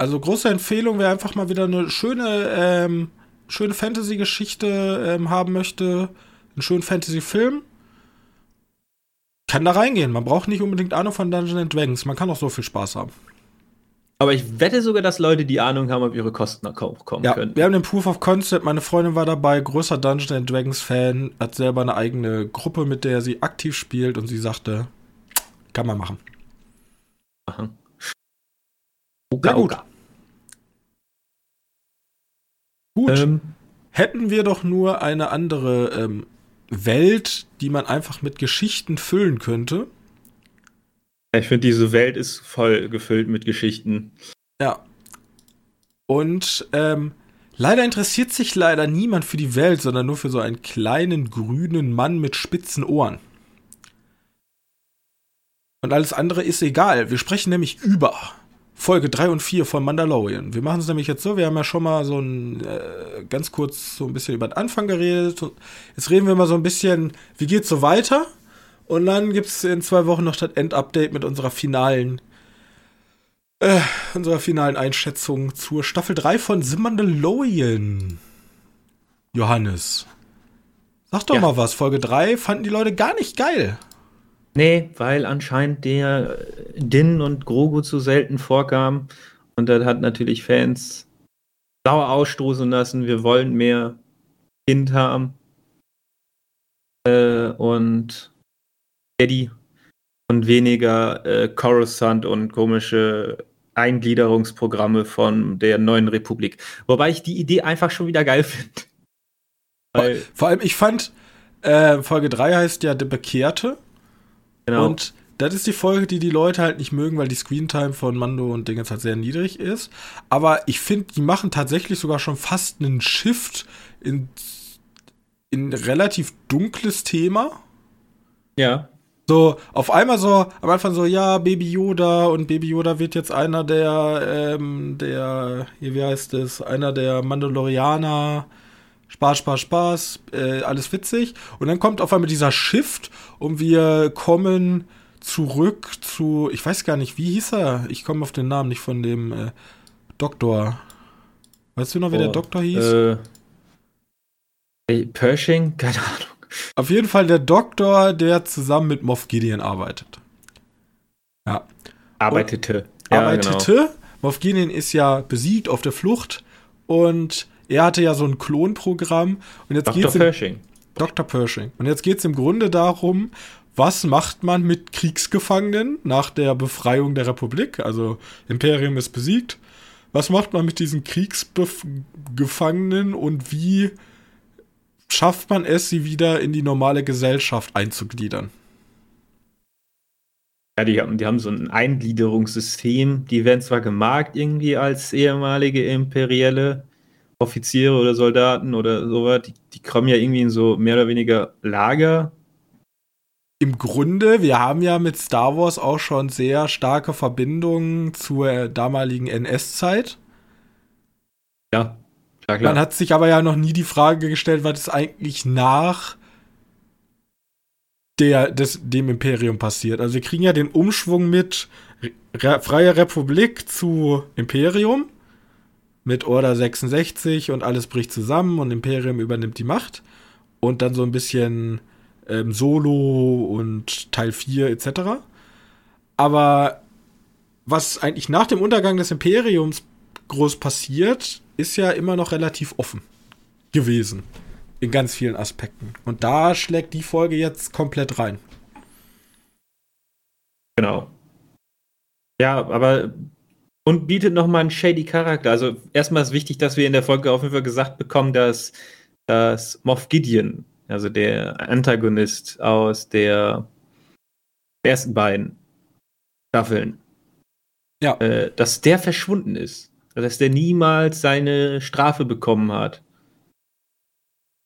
Also große Empfehlung, wer einfach mal wieder eine schöne, ähm, schöne Fantasy-Geschichte ähm, haben möchte, einen schönen Fantasy-Film, kann da reingehen. Man braucht nicht unbedingt Ahnung von Dungeons Dragons. Man kann auch so viel Spaß haben. Aber ich wette sogar, dass Leute die Ahnung haben, ob ihre Kosten kommen ja, können. Wir haben den Proof of Concept, meine Freundin war dabei, großer Dungeons and Dragons Fan, hat selber eine eigene Gruppe, mit der sie aktiv spielt und sie sagte, kann man machen. Machen. Sehr gut. Gut. Ähm, Hätten wir doch nur eine andere ähm, Welt, die man einfach mit Geschichten füllen könnte. Ich finde, diese Welt ist voll gefüllt mit Geschichten. Ja. Und ähm, leider interessiert sich leider niemand für die Welt, sondern nur für so einen kleinen grünen Mann mit spitzen Ohren. Und alles andere ist egal. Wir sprechen nämlich über Folge 3 und 4 von Mandalorian. Wir machen es nämlich jetzt so, wir haben ja schon mal so ein äh, ganz kurz so ein bisschen über den Anfang geredet. Jetzt reden wir mal so ein bisschen, wie geht's so weiter? Und dann gibt es in zwei Wochen noch das Endupdate mit unserer finalen, äh, unserer finalen Einschätzung zur Staffel 3 von The Mandalorian. Johannes. Sag doch ja. mal was. Folge 3 fanden die Leute gar nicht geil. Nee, weil anscheinend der Din und Grogu zu selten vorkam. Und das hat natürlich Fans sauer ausstoßen lassen. Wir wollen mehr Kind haben. Äh, und Eddie und weniger äh, Coruscant und komische Eingliederungsprogramme von der neuen Republik. Wobei ich die Idee einfach schon wieder geil finde. Vor, vor, allem, ich fand, äh, Folge 3 heißt ja Der Bekehrte. Genau. Und das ist die Folge, die die Leute halt nicht mögen, weil die Screentime von Mando und Dingens halt sehr niedrig ist. Aber ich finde, die machen tatsächlich sogar schon fast einen Shift in, in relativ dunkles Thema. Ja. So, auf einmal so, am Anfang so, ja, Baby Yoda und Baby Yoda wird jetzt einer der, ähm, der, wie heißt es, einer der Mandalorianer. Spaß, Spaß, Spaß, äh, alles witzig. Und dann kommt auf einmal dieser Shift und wir kommen zurück zu, ich weiß gar nicht, wie hieß er? Ich komme auf den Namen nicht von dem äh, Doktor. Weißt du noch, wie oh, der Doktor hieß? Äh, Pershing? Keine Ahnung. Auf jeden Fall der Doktor, der zusammen mit Moff Gideon arbeitet. Ja. Arbeitete. Ja, arbeitete. Genau. Moff Gideon ist ja besiegt auf der Flucht und er hatte ja so ein Klonprogramm und jetzt Dr. geht's Pershing. Dr. Pershing. Und jetzt geht es im Grunde darum, was macht man mit Kriegsgefangenen nach der Befreiung der Republik? Also Imperium ist besiegt. Was macht man mit diesen Kriegsgefangenen und wie schafft man es, sie wieder in die normale Gesellschaft einzugliedern? Ja, die haben, die haben so ein Eingliederungssystem. Die werden zwar gemarkt irgendwie als ehemalige imperielle Offiziere oder Soldaten oder sowas. Die, die kommen ja irgendwie in so mehr oder weniger Lager. Im Grunde, wir haben ja mit Star Wars auch schon sehr starke Verbindungen zur damaligen NS-Zeit. Ja, ja, klar. Man hat sich aber ja noch nie die Frage gestellt, was ist eigentlich nach der, des, dem Imperium passiert. Also wir kriegen ja den Umschwung mit Re Freie Republik zu Imperium mit Order 66 und alles bricht zusammen und Imperium übernimmt die Macht und dann so ein bisschen ähm, Solo und Teil 4 etc. Aber was eigentlich nach dem Untergang des Imperiums groß passiert, ist ja immer noch relativ offen gewesen. In ganz vielen Aspekten. Und da schlägt die Folge jetzt komplett rein. Genau. Ja, aber und bietet nochmal einen shady Charakter. Also erstmal ist wichtig, dass wir in der Folge auf jeden Fall gesagt bekommen, dass, dass Moff Gideon, also der Antagonist aus der ersten beiden Staffeln, ja. Äh, dass der verschwunden ist dass der niemals seine Strafe bekommen hat.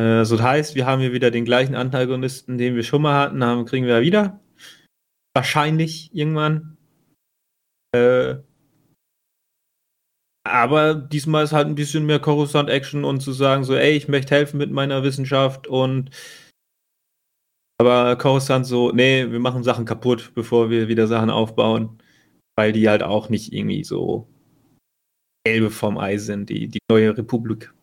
Äh, so das heißt, wir haben hier wieder den gleichen Antagonisten, den wir schon mal hatten, haben, kriegen wir wieder. Wahrscheinlich irgendwann. Äh, aber diesmal ist halt ein bisschen mehr Coruscant-Action und zu sagen so, ey, ich möchte helfen mit meiner Wissenschaft und aber Coruscant so, nee, wir machen Sachen kaputt, bevor wir wieder Sachen aufbauen, weil die halt auch nicht irgendwie so Elbe vom Ei sind, die, die neue Republik.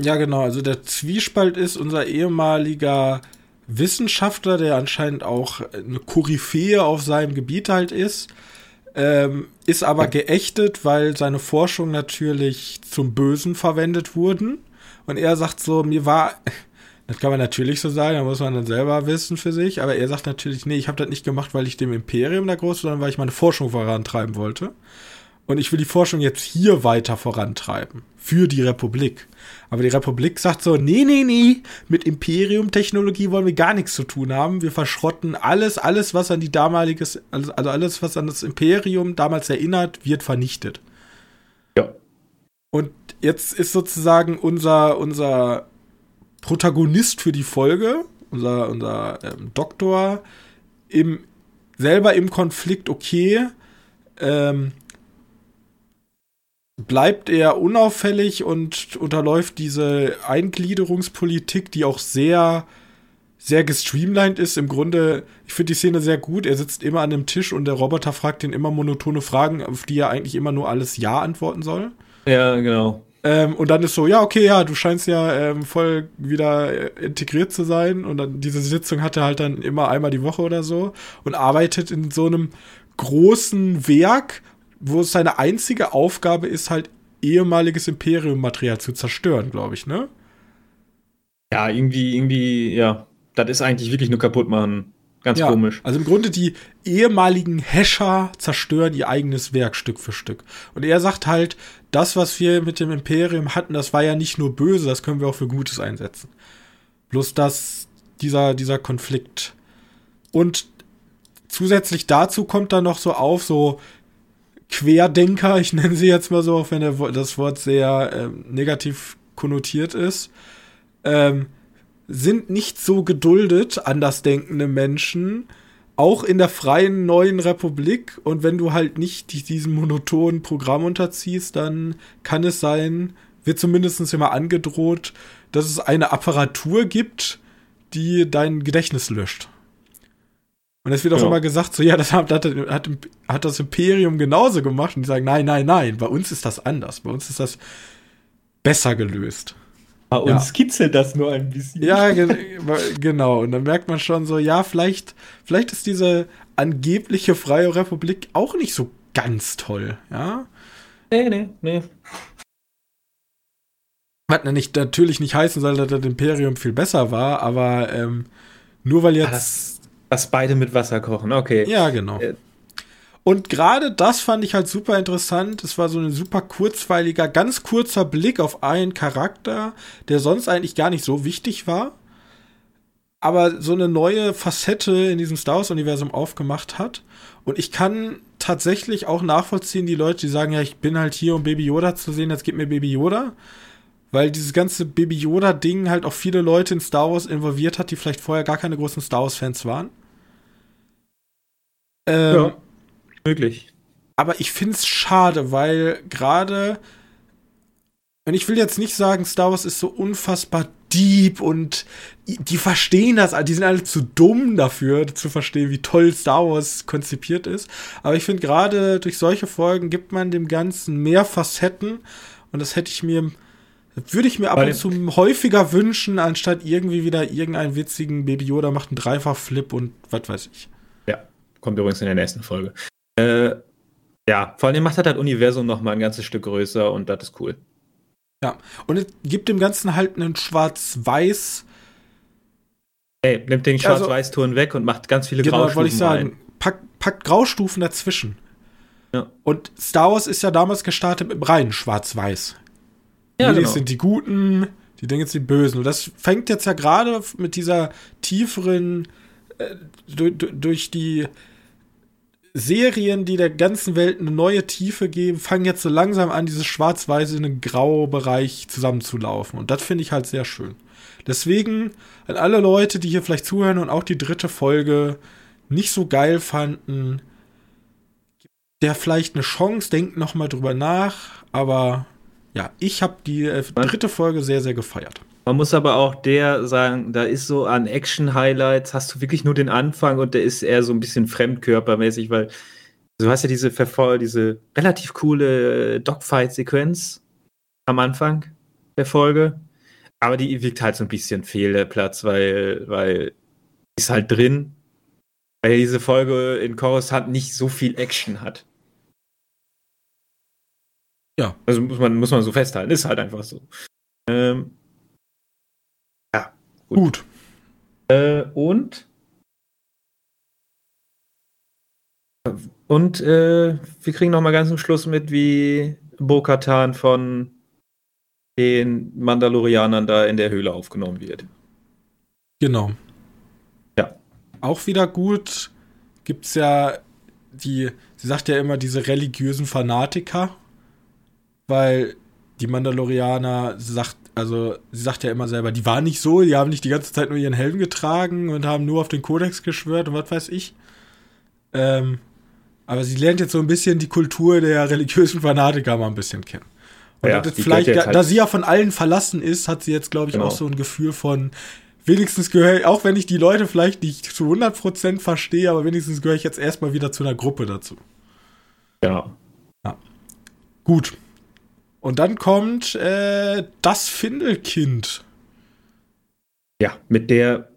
Ja, genau. Also der Zwiespalt ist unser ehemaliger Wissenschaftler, der anscheinend auch eine Koryphäe auf seinem Gebiet halt ist, ähm, ist aber geächtet, weil seine Forschung natürlich zum Bösen verwendet wurden. Und er sagt so, mir war, das kann man natürlich so sagen, da muss man dann selber wissen für sich, aber er sagt natürlich, nee, ich habe das nicht gemacht, weil ich dem Imperium da groß, sondern weil ich meine Forschung vorantreiben wollte. Und ich will die Forschung jetzt hier weiter vorantreiben. Für die Republik. Aber die Republik sagt so, nee, nee, nee, mit Imperium-Technologie wollen wir gar nichts zu tun haben. Wir verschrotten alles, alles, was an die damaliges, also alles, was an das Imperium damals erinnert, wird vernichtet. Ja. Und jetzt ist sozusagen unser, unser Protagonist für die Folge, unser, unser ähm, Doktor, im, selber im Konflikt, okay, ähm, bleibt er unauffällig und unterläuft diese Eingliederungspolitik, die auch sehr, sehr gestreamlined ist. Im Grunde, ich finde die Szene sehr gut. Er sitzt immer an dem Tisch und der Roboter fragt ihn immer monotone Fragen, auf die er eigentlich immer nur alles Ja antworten soll. Ja, genau. Ähm, und dann ist so, ja, okay, ja, du scheinst ja ähm, voll wieder äh, integriert zu sein. Und dann diese Sitzung hat er halt dann immer einmal die Woche oder so und arbeitet in so einem großen Werk, wo es seine einzige Aufgabe ist, halt ehemaliges Imperium-Material zu zerstören, glaube ich, ne? Ja, irgendwie, irgendwie, ja. Das ist eigentlich wirklich nur kaputt machen. Ganz ja, komisch. Also im Grunde die ehemaligen Häscher zerstören ihr eigenes Werk Stück für Stück. Und er sagt halt, das, was wir mit dem Imperium hatten, das war ja nicht nur böse, das können wir auch für Gutes einsetzen. Bloß dass dieser, dieser Konflikt. Und zusätzlich dazu kommt dann noch so auf, so Querdenker, ich nenne sie jetzt mal so, auch wenn der, das Wort sehr ähm, negativ konnotiert ist, ähm, sind nicht so geduldet, andersdenkende Menschen, auch in der freien neuen Republik. Und wenn du halt nicht diesem monotonen Programm unterziehst, dann kann es sein, wird zumindest immer angedroht, dass es eine Apparatur gibt, die dein Gedächtnis löscht. Und es wird auch ja. immer gesagt, so, ja, das hat, hat, hat, das Imperium genauso gemacht. Und die sagen, nein, nein, nein, bei uns ist das anders. Bei uns ist das besser gelöst. Bei uns ja. kitzelt das nur ein bisschen. Ja, ge genau. Und dann merkt man schon so, ja, vielleicht, vielleicht ist diese angebliche Freie Republik auch nicht so ganz toll, ja? Nee, nee, nee. Was nicht, natürlich nicht heißen soll, dass das Imperium viel besser war, aber ähm, nur weil jetzt. Das dass beide mit Wasser kochen, okay. Ja, genau. Äh. Und gerade das fand ich halt super interessant. Es war so ein super kurzweiliger, ganz kurzer Blick auf einen Charakter, der sonst eigentlich gar nicht so wichtig war, aber so eine neue Facette in diesem Star Wars-Universum aufgemacht hat. Und ich kann tatsächlich auch nachvollziehen, die Leute, die sagen, ja, ich bin halt hier, um Baby Yoda zu sehen, jetzt gib mir Baby Yoda. Weil dieses ganze Baby Yoda-Ding halt auch viele Leute in Star Wars involviert hat, die vielleicht vorher gar keine großen Star Wars-Fans waren. Ähm, ja, möglich. Aber ich finde es schade, weil gerade, und ich will jetzt nicht sagen, Star Wars ist so unfassbar deep und die verstehen das, die sind alle zu dumm dafür, zu verstehen, wie toll Star Wars konzipiert ist. Aber ich finde gerade durch solche Folgen gibt man dem Ganzen mehr Facetten und das hätte ich mir, würde ich mir ab und zu häufiger wünschen, anstatt irgendwie wieder irgendeinen witzigen Baby Yoda macht einen Dreifach-Flip und was weiß ich. Kommt übrigens in der nächsten Folge. Äh, ja, vor allem macht er das Universum noch mal ein ganzes Stück größer und das ist cool. Ja, und es gibt dem Ganzen halt einen schwarz-weiß. Ey, nimmt den also Schwarz-Weiß-Ton weg und macht ganz viele genau, Graustufen wollte ich sagen. Packt pack Graustufen dazwischen. Ja. Und Star Wars ist ja damals gestartet mit rein Schwarz-Weiß. Ja, die genau. sind die Guten, die Dinge sind die Bösen. Und das fängt jetzt ja gerade mit dieser tieferen, äh, durch die Serien, die der ganzen Welt eine neue Tiefe geben, fangen jetzt so langsam an, dieses schwarz-weiße in einen grauen Bereich zusammenzulaufen. Und das finde ich halt sehr schön. Deswegen an alle Leute, die hier vielleicht zuhören und auch die dritte Folge nicht so geil fanden, der vielleicht eine Chance, denkt noch mal drüber nach. Aber ja, ich habe die äh, dritte Folge sehr, sehr gefeiert. Man muss aber auch der sagen, da ist so an Action-Highlights, hast du wirklich nur den Anfang und der ist eher so ein bisschen fremdkörpermäßig, weil du hast ja diese, diese relativ coole Dogfight-Sequenz am Anfang der Folge, aber die wirkt halt so ein bisschen Fehlplatz, weil, weil ist halt drin, weil diese Folge in Coruscant nicht so viel Action hat. Ja. Also muss man, muss man so festhalten. Ist halt einfach so. Ähm, gut. gut. Äh, und und äh, wir kriegen noch mal ganz zum Schluss mit, wie Bo-Katan von den Mandalorianern da in der Höhle aufgenommen wird. Genau. Ja. Auch wieder gut gibt's ja die, sie sagt ja immer diese religiösen Fanatiker, weil die Mandalorianer sagt, also sie sagt ja immer selber, die waren nicht so, die haben nicht die ganze Zeit nur ihren Helm getragen und haben nur auf den Kodex geschwört und was weiß ich. Ähm, aber sie lernt jetzt so ein bisschen die Kultur der religiösen Fanatiker mal ein bisschen kennen. Und ja, vielleicht, da, halt da, sie ja von allen verlassen ist, hat sie jetzt, glaube ich, genau. auch so ein Gefühl von, wenigstens gehöre ich, auch wenn ich die Leute vielleicht nicht zu 100% verstehe, aber wenigstens gehöre ich jetzt erstmal wieder zu einer Gruppe dazu. Genau. Ja. Gut. Und dann kommt äh, das Findelkind. Ja, mit der,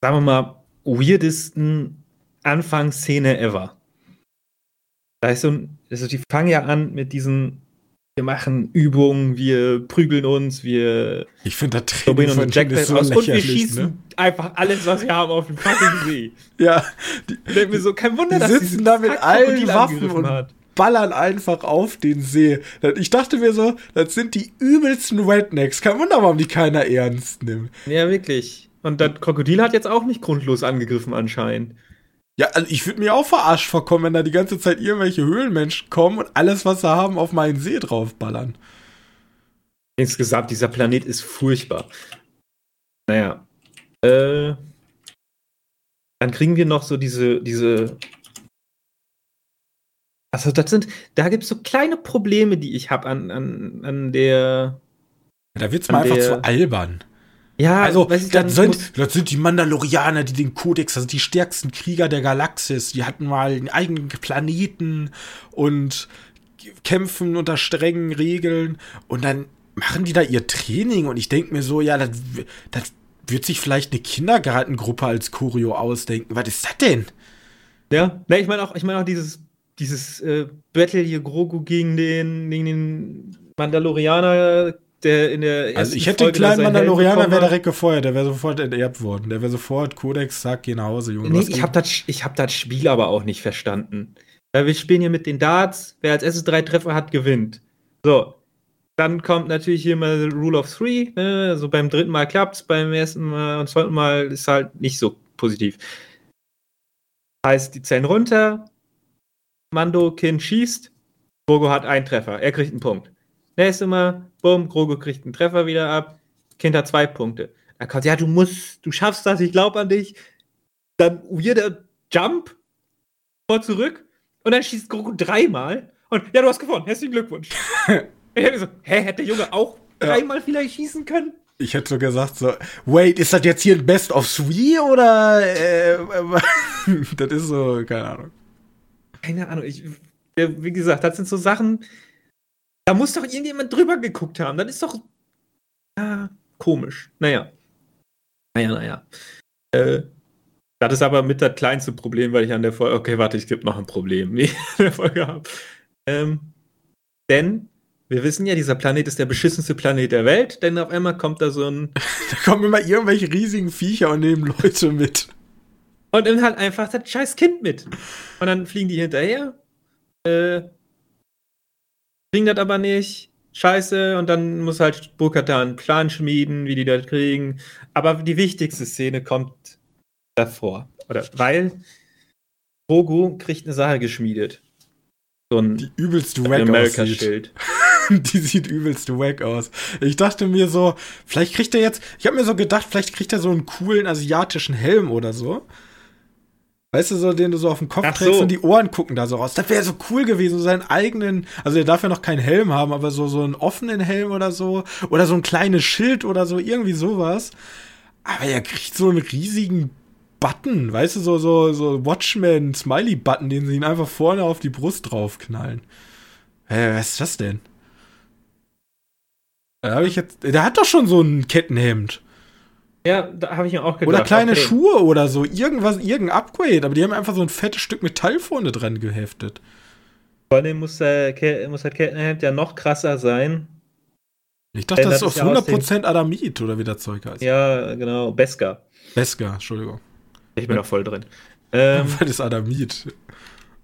sagen wir mal, weirdesten Anfangsszene ever. Da ist so ein, also die fangen ja an mit diesen wir machen Übungen, wir prügeln uns, wir ich finde das Training von Jack so aus und wir schießen ne? einfach alles, was wir haben, auf den fucking See. ja. Die, mir so, kein Wunder, die dass sitzen da mit allen Waffen und hat. Ballern einfach auf den See. Ich dachte mir so, das sind die übelsten Rednecks. Kein Wunder, warum die keiner ernst nimmt. Ja, wirklich. Und das Krokodil hat jetzt auch nicht grundlos angegriffen anscheinend. Ja, also ich würde mir auch verarscht vorkommen, wenn da die ganze Zeit irgendwelche Höhlenmenschen kommen und alles, was sie haben, auf meinen See draufballern. Insgesamt, dieser Planet ist furchtbar. Naja. Äh, dann kriegen wir noch so diese, diese. Also, das sind, da gibt es so kleine Probleme, die ich habe an, an, an der. Da wird es mal einfach zu albern. Ja, also das sind, das sind die Mandalorianer, die den Kodex, also die stärksten Krieger der Galaxis. Die hatten mal einen eigenen Planeten und kämpfen unter strengen Regeln und dann machen die da ihr Training und ich denke mir so, ja, das, das wird sich vielleicht eine Kindergartengruppe als Choreo ausdenken. Was ist das denn? Ja, ne, ich meine auch, ich meine auch dieses, dieses äh, Battle hier Grogu gegen den, gegen den Mandalorianer der in der Also ich hätte Folge den kleinen Mandalorianer wäre direkt gefeuert, der wäre sofort enterbt worden. Der wäre sofort Codex, zack, geh nach Hause, Junge. Nee, ich habe das, hab das Spiel aber auch nicht verstanden. Weil wir spielen hier mit den Darts, wer als erstes drei Treffer hat, gewinnt. So. Dann kommt natürlich hier mal Rule of Three. Ne? Also beim dritten Mal klappt's, beim ersten Mal und zweiten Mal ist halt nicht so positiv. Heißt, die zählen runter, Mando, Kind schießt, Bogo hat einen Treffer, er kriegt einen Punkt. Nächstes Mal, bumm, Grogu kriegt einen Treffer wieder ab. Kind hat zwei Punkte. Dann kommt, ja, du musst, du schaffst das, ich glaube an dich. Dann weirder Jump vor zurück und dann schießt Grogu dreimal und ja, du hast gewonnen. Herzlichen Glückwunsch. ich hätte so, hä, hätte der Junge auch dreimal ja. vielleicht schießen können? Ich hätte so gesagt, so, wait, ist das jetzt hier ein Best of Three oder äh, das ist so, keine Ahnung. Keine Ahnung, ich, wie gesagt, das sind so Sachen, da muss doch irgendjemand drüber geguckt haben. Das ist doch ja, komisch. Naja. Naja, naja. Äh, das ist aber mit das kleinste Problem, weil ich an der Folge. Okay, warte, ich gibt noch ein Problem, wie ich in der Folge habe. Ähm, denn wir wissen ja, dieser Planet ist der beschissenste Planet der Welt, denn auf einmal kommt da so ein. da kommen immer irgendwelche riesigen Viecher und nehmen Leute mit. Und dann halt einfach das scheiß Kind mit. Und dann fliegen die hinterher. Äh, kriegen das aber nicht. Scheiße, und dann muss halt Burkata einen Plan schmieden, wie die das kriegen. Aber die wichtigste Szene kommt davor. Oder weil Grogu kriegt eine Sache geschmiedet. So ein die übelst wack aussieht. die sieht übelst wack aus. Ich dachte mir so, vielleicht kriegt er jetzt, ich habe mir so gedacht, vielleicht kriegt er so einen coolen asiatischen Helm oder so. Weißt du, so, den du so auf den Kopf Ach trägst so. und die Ohren gucken da so raus. Das wäre so cool gewesen, so seinen eigenen, also er darf ja noch keinen Helm haben, aber so, so einen offenen Helm oder so. Oder so ein kleines Schild oder so, irgendwie sowas. Aber er kriegt so einen riesigen Button, weißt du, so, so, so Watchman-Smiley-Button, den sie ihn einfach vorne auf die Brust draufknallen. Hä, was ist das denn? Da habe ich jetzt, der hat doch schon so ein Kettenhemd. Ja, da habe ich mir auch gedacht. Oder kleine okay. Schuhe oder so, irgendwas, irgendein Upgrade, aber die haben einfach so ein fettes Stück Metall vorne dran geheftet. Vor allem muss, der, muss halt Kettenhemd ja noch krasser sein. Ich dachte, das, das ist auf 100% Adamit oder wie das Zeug heißt. Ja, genau. Beska. Beska, Entschuldigung. Ich bin ja. voll drin. Ähm, Was ist Adamit?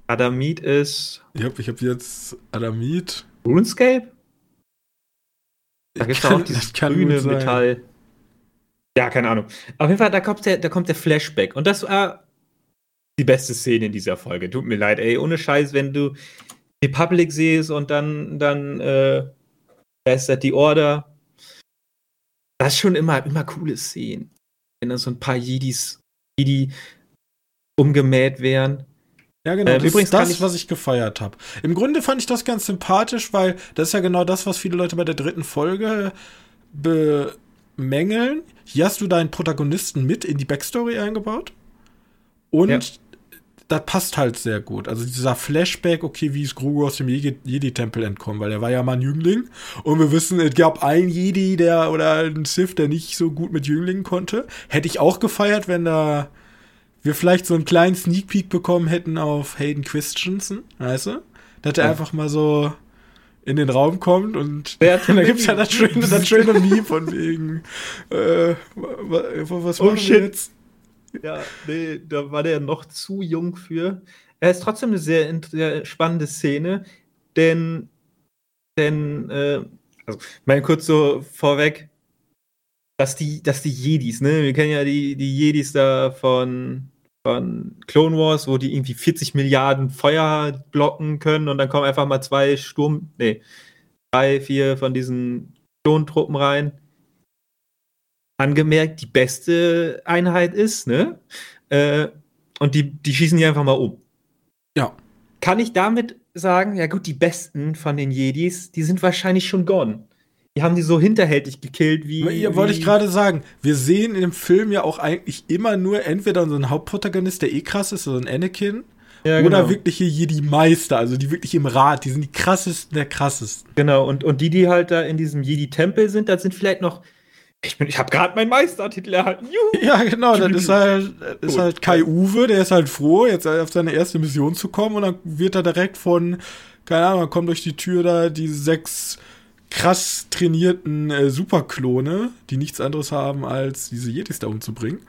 Adamit ist. Ich habe ich hab jetzt Adamit. RuneScape? Da gibt es auch dieses grüne Metall. Ja, keine Ahnung. Auf jeden Fall, da kommt der, da kommt der Flashback. Und das war die beste Szene in dieser Folge. Tut mir leid, ey. Ohne Scheiß, wenn du Republic siehst und dann, dann, äh, da ist das die Order. Das ist schon immer, immer coole Szenen. Wenn da so ein paar Jedis, Jedi umgemäht wären. Ja, genau. Ähm, das übrigens ist das, ich was ich gefeiert habe. Im Grunde fand ich das ganz sympathisch, weil das ist ja genau das, was viele Leute bei der dritten Folge bemängeln. Hier hast du deinen Protagonisten mit in die Backstory eingebaut. Und ja das passt halt sehr gut. Also dieser Flashback, okay, wie ist Grogu aus dem Jedi-Tempel entkommen, weil er war ja mal ein Jüngling und wir wissen, es gab einen Jedi, der oder einen Sith, der nicht so gut mit Jünglingen konnte. Hätte ich auch gefeiert, wenn da wir vielleicht so einen kleinen Sneak Peek bekommen hätten auf Hayden Christensen, weißt du? Dass er ja. einfach mal so in den Raum kommt und, ja, da gibt's ja das schöne, das schöne Meme von wegen äh, was oh, shit. jetzt? Ja, nee, da war der noch zu jung für. Er ist trotzdem eine sehr, sehr spannende Szene, denn, denn, äh, also, mal kurz so vorweg, dass die, dass die Jedis, ne, wir kennen ja die, die Jedis da von, von Clone Wars, wo die irgendwie 40 Milliarden Feuer blocken können und dann kommen einfach mal zwei Sturm, nee, drei, vier von diesen Klontruppen rein angemerkt die beste Einheit ist, ne? Äh, und die, die schießen die einfach mal um. Ja. Kann ich damit sagen, ja gut, die besten von den Jedis, die sind wahrscheinlich schon gone. Die haben die so hinterhältig gekillt wie. Ja, wollte ich gerade sagen. Wir sehen in dem Film ja auch eigentlich immer nur entweder unseren Hauptprotagonist, der eh krass ist, so ein Anakin. Ja, oder genau. wirkliche Jedi-Meister, also die wirklich im Rat, die sind die krassesten der krassesten. Genau, und, und die, die halt da in diesem Jedi-Tempel sind, das sind vielleicht noch ich, ich habe gerade meinen Meistertitel erhalten. Juhu. Ja, genau. Dann ist halt, ist halt Kai Uwe, der ist halt froh, jetzt auf seine erste Mission zu kommen und dann wird er direkt von, keine Ahnung, kommt durch die Tür da die sechs krass trainierten äh, Superklone, die nichts anderes haben, als diese Yetis da umzubringen.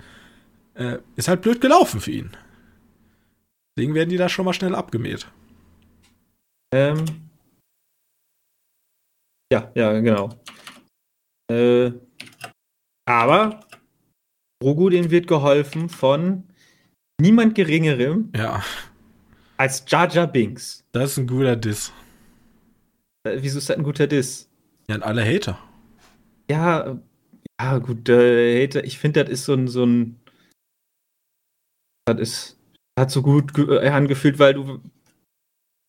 Äh, ist halt blöd gelaufen für ihn. Deswegen werden die da schon mal schnell abgemäht. Ähm. Ja, ja, genau. Äh, aber Grogu, dem wird geholfen von niemand Geringerem ja. als Jar Jar Binks. Das ist ein guter Diss. Äh, wieso ist das ein guter Diss? Ja, an alle Hater. Ja, ja, gut, äh, Hater, ich finde, das ist so ein, so ein. Das ist. Hat so gut äh, angefühlt, weil du.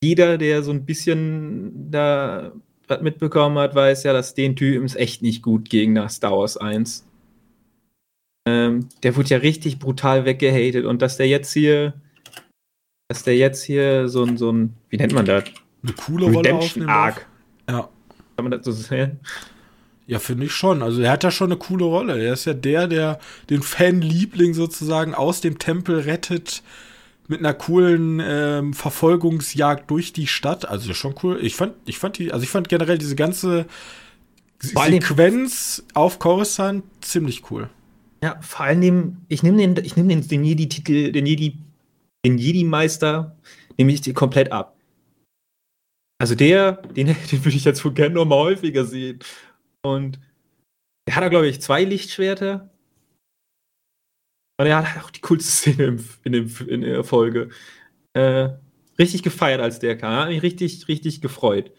Jeder, der so ein bisschen da was mitbekommen hat, weiß ja, dass den Typen es echt nicht gut gegen nach Star Wars 1. Ähm, der wurde ja richtig brutal weggehatet und dass der jetzt hier, dass der jetzt hier so ein, so ein, wie nennt man das? Eine coole Rolle aufnehmen Arc. Ja. Kann man das so sehen? Ja, finde ich schon. Also er hat ja schon eine coole Rolle. Er ist ja der, der den Fanliebling sozusagen aus dem Tempel rettet mit einer coolen ähm, Verfolgungsjagd durch die Stadt. Also schon cool. Ich fand, ich fand die, also ich fand generell diese ganze Sequenz auf Coruscant ziemlich cool. Ja, vor allem, ich nehme den, ich nehme den, den Jedi-Titel, den Jedi, den Jedi-Meister, nehme ich komplett ab. Also der, den, den würde ich jetzt wohl gerne noch mal häufiger sehen. Und er hat da, glaube ich, zwei Lichtschwerter. Und er hat auch die coolste Szene in, in, dem, in der Folge. Äh, richtig gefeiert, als der kam. Hat mich richtig, richtig gefreut.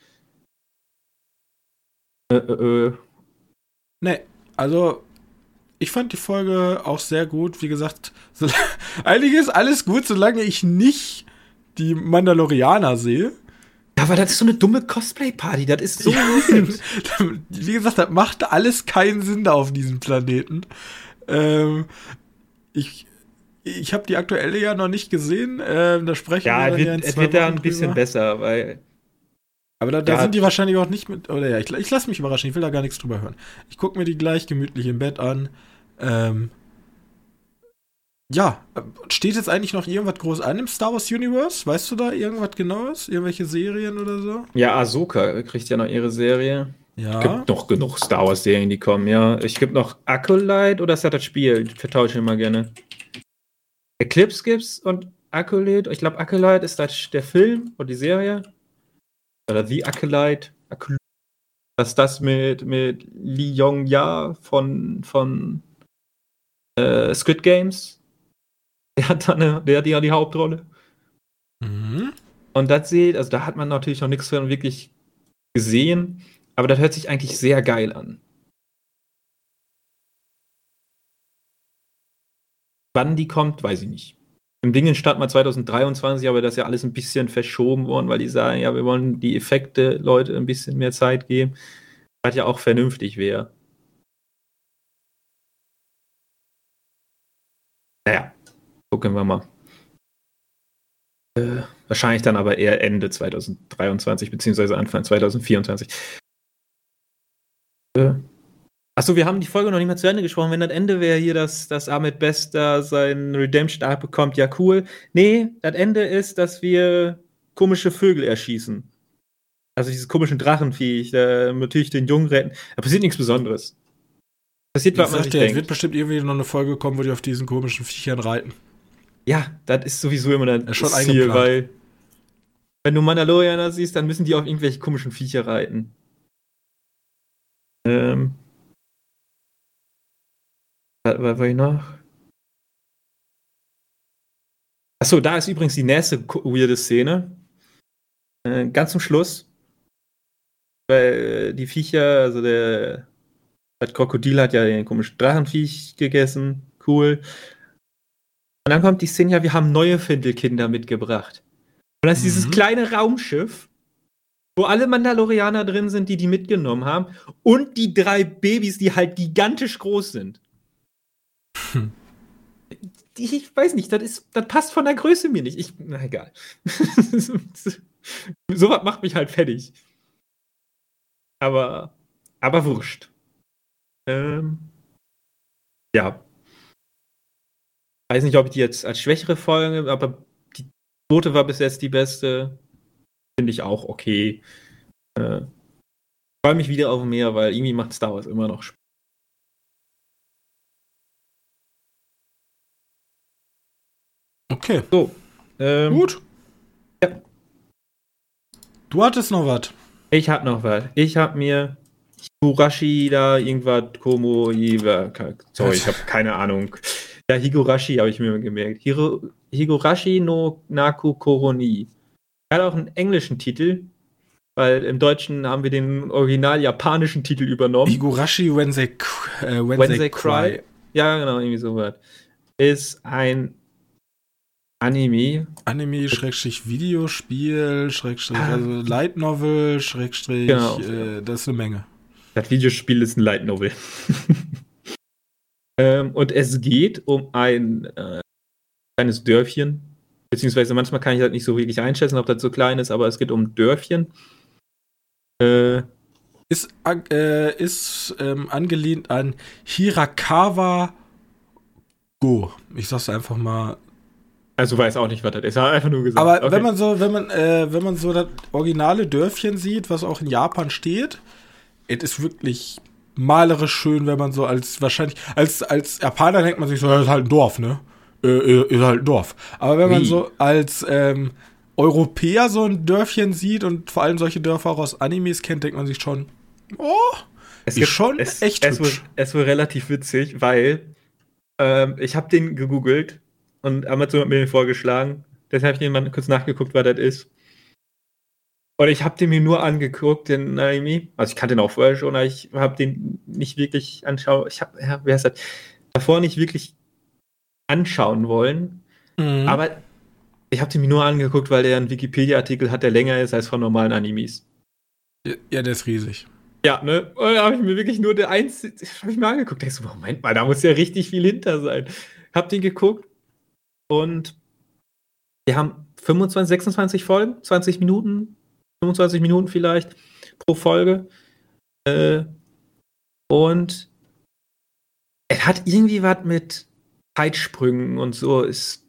Äh, äh, äh. Nee, also ich fand die Folge auch sehr gut. Wie gesagt, so, ist alles gut, solange ich nicht die Mandalorianer sehe. Ja, aber das ist so eine dumme Cosplay-Party. Das ist so. Ja, wie gesagt, das macht alles keinen Sinn da auf diesem Planeten. Ähm, ich ich habe die aktuelle ja noch nicht gesehen. Ähm, da sprechen ja, wir dann wird, ja in zwei wird da ein bisschen besser, weil. Aber da, da ja, sind die wahrscheinlich auch nicht mit. Oder ja, ich, ich lasse mich überraschen. Ich will da gar nichts drüber hören. Ich gucke mir die gleich gemütlich im Bett an. Ähm, Ja, steht jetzt eigentlich noch irgendwas groß an im Star Wars Universe? Weißt du da irgendwas Genaues? Irgendwelche Serien oder so? Ja, Ahsoka kriegt ja noch ihre Serie. Ja. Es gibt noch genug Star Wars Serien, die kommen, ja. Ich gibt noch Acolyte oder ist das das Spiel? Ich vertausche immer gerne. Eclipse gibt's und Acolyte. Ich glaube, Acolyte ist das der Film oder die Serie. Oder The Acolyte. Acolyte. Das ist das mit, mit Lee Yong-Ja von, von äh, Squid Games. Der hat da eine, der hat ja die Hauptrolle. Mhm. Und das sieht, also da hat man natürlich noch nichts von wirklich gesehen, aber das hört sich eigentlich sehr geil an. Wann die kommt, weiß ich nicht. Im Dingen stand mal 2023, aber das ist ja alles ein bisschen verschoben worden, weil die sagen, ja, wir wollen die Effekte Leute ein bisschen mehr Zeit geben, was ja auch vernünftig wäre. Naja, gucken wir mal. Äh, wahrscheinlich dann aber eher Ende 2023 beziehungsweise Anfang 2024. Äh, Achso, wir haben die Folge noch nicht mal zu Ende gesprochen. Wenn das Ende wäre hier, dass, dass Ahmed Bester seinen Redemption-Arc bekommt, ja cool. Nee, das Ende ist, dass wir komische Vögel erschießen. Also dieses komischen Drachenviech, da natürlich den Jungen retten. Da passiert nichts Besonderes. Passiert, was man sich denkt. Es wird bestimmt irgendwie noch eine Folge kommen, wo die auf diesen komischen Viechern reiten. Ja, das ist sowieso immer das schon Ziel, weil wenn du Mandalorianer siehst, dann müssen die auf irgendwelche komischen Viecher reiten. Ähm. Was war ich noch? Achso, da ist übrigens die nächste weirde Szene. Äh, ganz zum Schluss. Weil die Viecher, also der das Krokodil hat ja den komischen Drachenviech gegessen. Cool. Und dann kommt die Szene, ja, wir haben neue Findelkinder mitgebracht. Und das ist mhm. dieses kleine Raumschiff, wo alle Mandalorianer drin sind, die die mitgenommen haben. Und die drei Babys, die halt gigantisch groß sind. Hm. Ich weiß nicht, das, ist, das passt von der Größe mir nicht. Ich, na egal. Sowas macht mich halt fertig. Aber, aber wurscht. Ähm, ja. Weiß nicht, ob ich die jetzt als schwächere Folge, aber die Quote war bis jetzt die beste. Finde ich auch okay. Äh, freue mich wieder auf mehr, weil irgendwie macht Star Wars immer noch Spaß. Okay. So. Ähm, Gut. Ja. Du hattest noch was. Ich hab noch was. Ich hab mir Higurashi da irgendwas Komo Sorry, ich habe keine Ahnung. Ja, Higurashi habe ich mir gemerkt. Hiro, Higurashi no Naku Koroni. Er hat auch einen englischen Titel, weil im Deutschen haben wir den original japanischen Titel übernommen. Higurashi When They, äh, when, when they, cry. cry. Ja, genau, irgendwie so was. Ist ein Anime. Anime, Schrägstrich Videospiel, Schrägstrich, ah. also Light Novel, Schrägstrich, genau. äh, das ist eine Menge. Das Videospiel ist ein Light Novel. ähm, und es geht um ein äh, kleines Dörfchen. Beziehungsweise manchmal kann ich das nicht so wirklich einschätzen, ob das so klein ist, aber es geht um ein Dörfchen. Äh, ist äh, ist ähm, angelehnt an Hirakawa Go. Ich sag's einfach mal also weiß auch nicht, was das ist. Hat einfach nur gesagt. Aber okay. wenn man so, wenn man, äh, wenn man so das originale Dörfchen sieht, was auch in Japan steht, es ist wirklich malerisch schön, wenn man so als wahrscheinlich als als Japaner denkt man sich so, das ist halt ein Dorf, ne? Äh, äh, ist halt ein Dorf. Aber wenn Wie? man so als ähm, Europäer so ein Dörfchen sieht und vor allem solche Dörfer auch aus Animes kennt, denkt man sich schon, oh, es ist schon es, echt es hübsch. Wird, es wird relativ witzig, weil ähm, ich habe den gegoogelt und Amazon hat mir den vorgeschlagen. Deshalb habe ich den mal kurz nachgeguckt, was das ist. Und ich habe den mir nur angeguckt, den Naimi. Also ich kannte den auch vorher schon, aber ich habe den nicht wirklich anschauen. Ich habe, ja, wer ist das? Davor nicht wirklich anschauen wollen. Mhm. Aber ich habe den mir nur angeguckt, weil der einen Wikipedia-Artikel hat, der länger ist als von normalen Animes. Ja, der ist riesig. Ja, ne? Und da habe ich mir wirklich nur der eins, habe ich mir angeguckt. Ich so, Moment mal, da muss ja richtig viel hinter sein. Hab den geguckt und wir haben 25, 26 Folgen, 20 Minuten, 25 Minuten vielleicht pro Folge. Äh, und es hat irgendwie was mit Zeitsprüngen und so ist.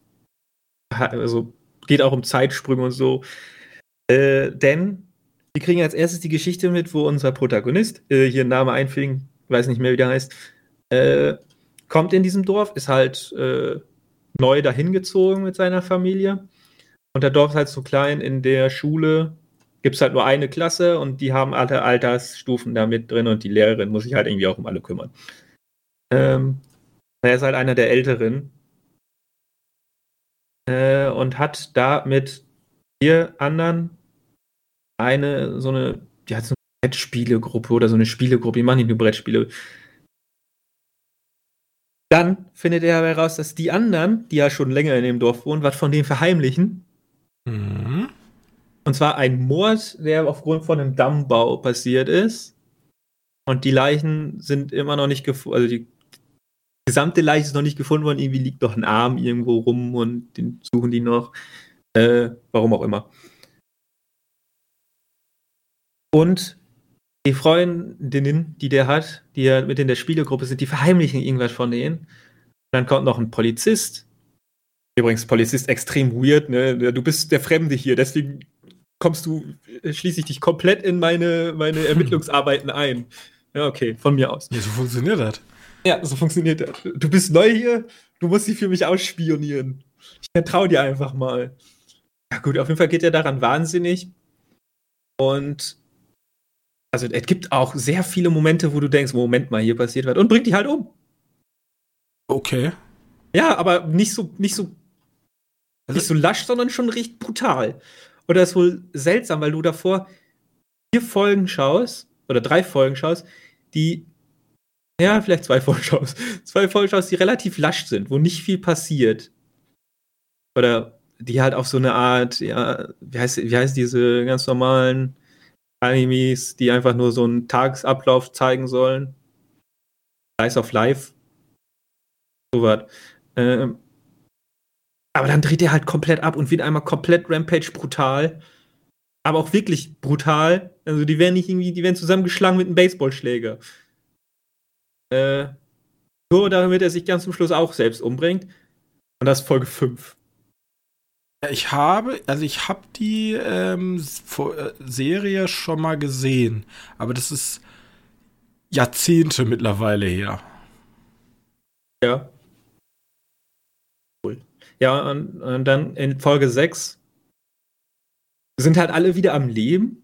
Also geht auch um Zeitsprünge und so. Äh, denn wir kriegen als erstes die Geschichte mit, wo unser Protagonist, äh, hier Name einfügen, weiß nicht mehr, wie der heißt, äh, kommt in diesem Dorf, ist halt äh, neu dahin gezogen mit seiner Familie. Und der Dorf ist halt so klein, in der Schule gibt es halt nur eine Klasse und die haben alle Altersstufen da mit drin und die Lehrerin muss sich halt irgendwie auch um alle kümmern. Ähm, er ist halt einer der Älteren äh, und hat da mit vier anderen eine, so eine, die hat so eine Brettspielegruppe oder so eine Spielegruppe, die machen nicht nur Brettspiele. Dann findet er heraus, dass die anderen, die ja schon länger in dem Dorf wohnen, was von denen verheimlichen. Mhm. Und zwar ein Mord, der aufgrund von einem Dammbau passiert ist. Und die Leichen sind immer noch nicht gefunden, also die gesamte Leiche ist noch nicht gefunden worden. Irgendwie liegt noch ein Arm irgendwo rum und den suchen die noch. Äh, warum auch immer. Und die Freundinnen, die der hat, die ja mit in der Spielegruppe sind, die verheimlichen irgendwas von denen. Und dann kommt noch ein Polizist. Übrigens, Polizist extrem weird, ne? Du bist der Fremde hier, deswegen kommst du, schließe ich dich komplett in meine, meine Ermittlungsarbeiten ein. Ja, okay, von mir aus. Ja, so funktioniert das. Ja, so funktioniert das. Du bist neu hier, du musst sie für mich ausspionieren. Ich vertraue dir einfach mal. Ja, gut, auf jeden Fall geht er daran wahnsinnig. Und also es gibt auch sehr viele Momente, wo du denkst, Moment mal, hier passiert was und bringt die halt um. Okay. Ja, aber nicht so, nicht so, also, nicht so lasch, sondern schon recht brutal. Das ist wohl seltsam, weil du davor vier Folgen schaust, oder drei Folgen schaust, die, ja, vielleicht zwei Folgen schaust, zwei Folgen schaust, die relativ lasch sind, wo nicht viel passiert. Oder die halt auf so eine Art, ja, wie heißt, wie heißt diese ganz normalen Animes, die einfach nur so einen Tagesablauf zeigen sollen. Slice of Life. So was. Ähm, aber dann dreht er halt komplett ab und wird einmal komplett Rampage brutal. Aber auch wirklich brutal. Also die werden nicht irgendwie, die werden zusammengeschlagen mit einem Baseballschläger. Äh, nur damit er sich ganz zum Schluss auch selbst umbringt. Und das ist Folge 5. Ich habe, also ich habe die ähm, äh, Serie schon mal gesehen, aber das ist Jahrzehnte mittlerweile her. Ja. Ja, und, und dann in Folge 6 sind halt alle wieder am Leben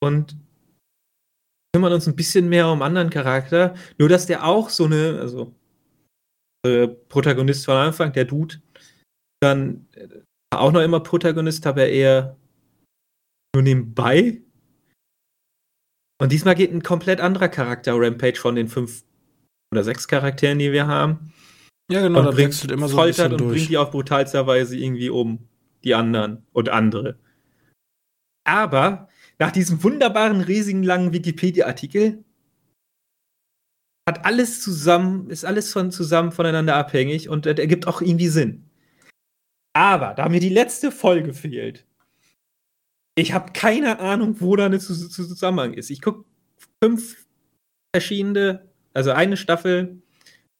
und kümmern uns ein bisschen mehr um anderen Charakter. Nur, dass der auch so eine, also äh, Protagonist von Anfang, der Dude, dann äh, auch noch immer Protagonist, aber eher nur nebenbei. Und diesmal geht ein komplett anderer Charakter Rampage von den fünf oder sechs Charakteren, die wir haben. Ja, genau, da wechselt immer so foltert ein und durch. bringt die auf brutalster Weise irgendwie um, die anderen und andere. Aber nach diesem wunderbaren, riesigen, langen Wikipedia-Artikel hat alles zusammen, ist alles von zusammen voneinander abhängig und er ergibt auch irgendwie Sinn. Aber da mir die letzte Folge fehlt, ich habe keine Ahnung, wo da eine Zusammenhang ist. Ich gucke fünf verschiedene, also eine Staffel,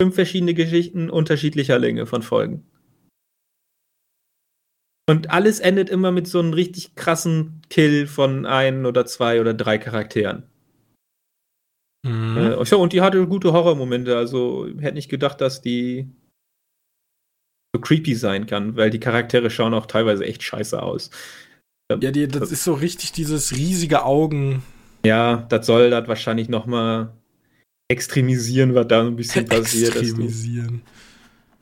fünf verschiedene Geschichten unterschiedlicher Länge von Folgen. Und alles endet immer mit so einem richtig krassen Kill von ein oder zwei oder drei Charakteren. Mhm. Äh, und die hatte gute Horrormomente. Also hätte nicht gedacht, dass die so creepy sein kann, weil die Charaktere schauen auch teilweise echt scheiße aus. Ähm, ja, die, das ist so richtig dieses riesige Augen. Ja, das soll das wahrscheinlich noch mal extremisieren, was da ein bisschen passiert. Extremisieren.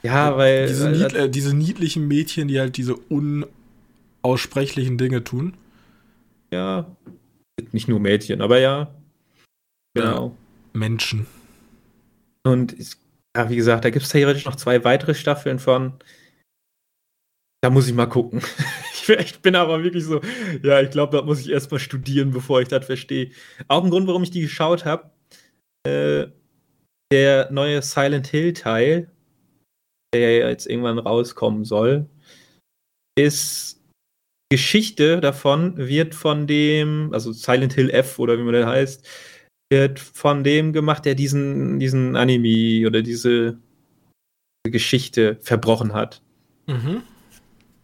Ja, weil. Diese, nied äh, diese, niedlichen Mädchen, die halt diese unaussprechlichen Dinge tun. Ja. Nicht nur Mädchen, aber ja. Genau. Ja, Menschen. Und ja, wie gesagt, da gibt es theoretisch noch zwei weitere Staffeln von. Da muss ich mal gucken. ich bin aber wirklich so, ja, ich glaube, da muss ich erstmal studieren, bevor ich das verstehe. Auch ein Grund, warum ich die geschaut habe. Äh, der neue Silent Hill Teil, der ja jetzt irgendwann rauskommen soll, ist Geschichte davon, wird von dem, also Silent Hill F oder wie man das heißt, wird von dem gemacht, der diesen, diesen Anime oder diese Geschichte verbrochen hat. Mhm.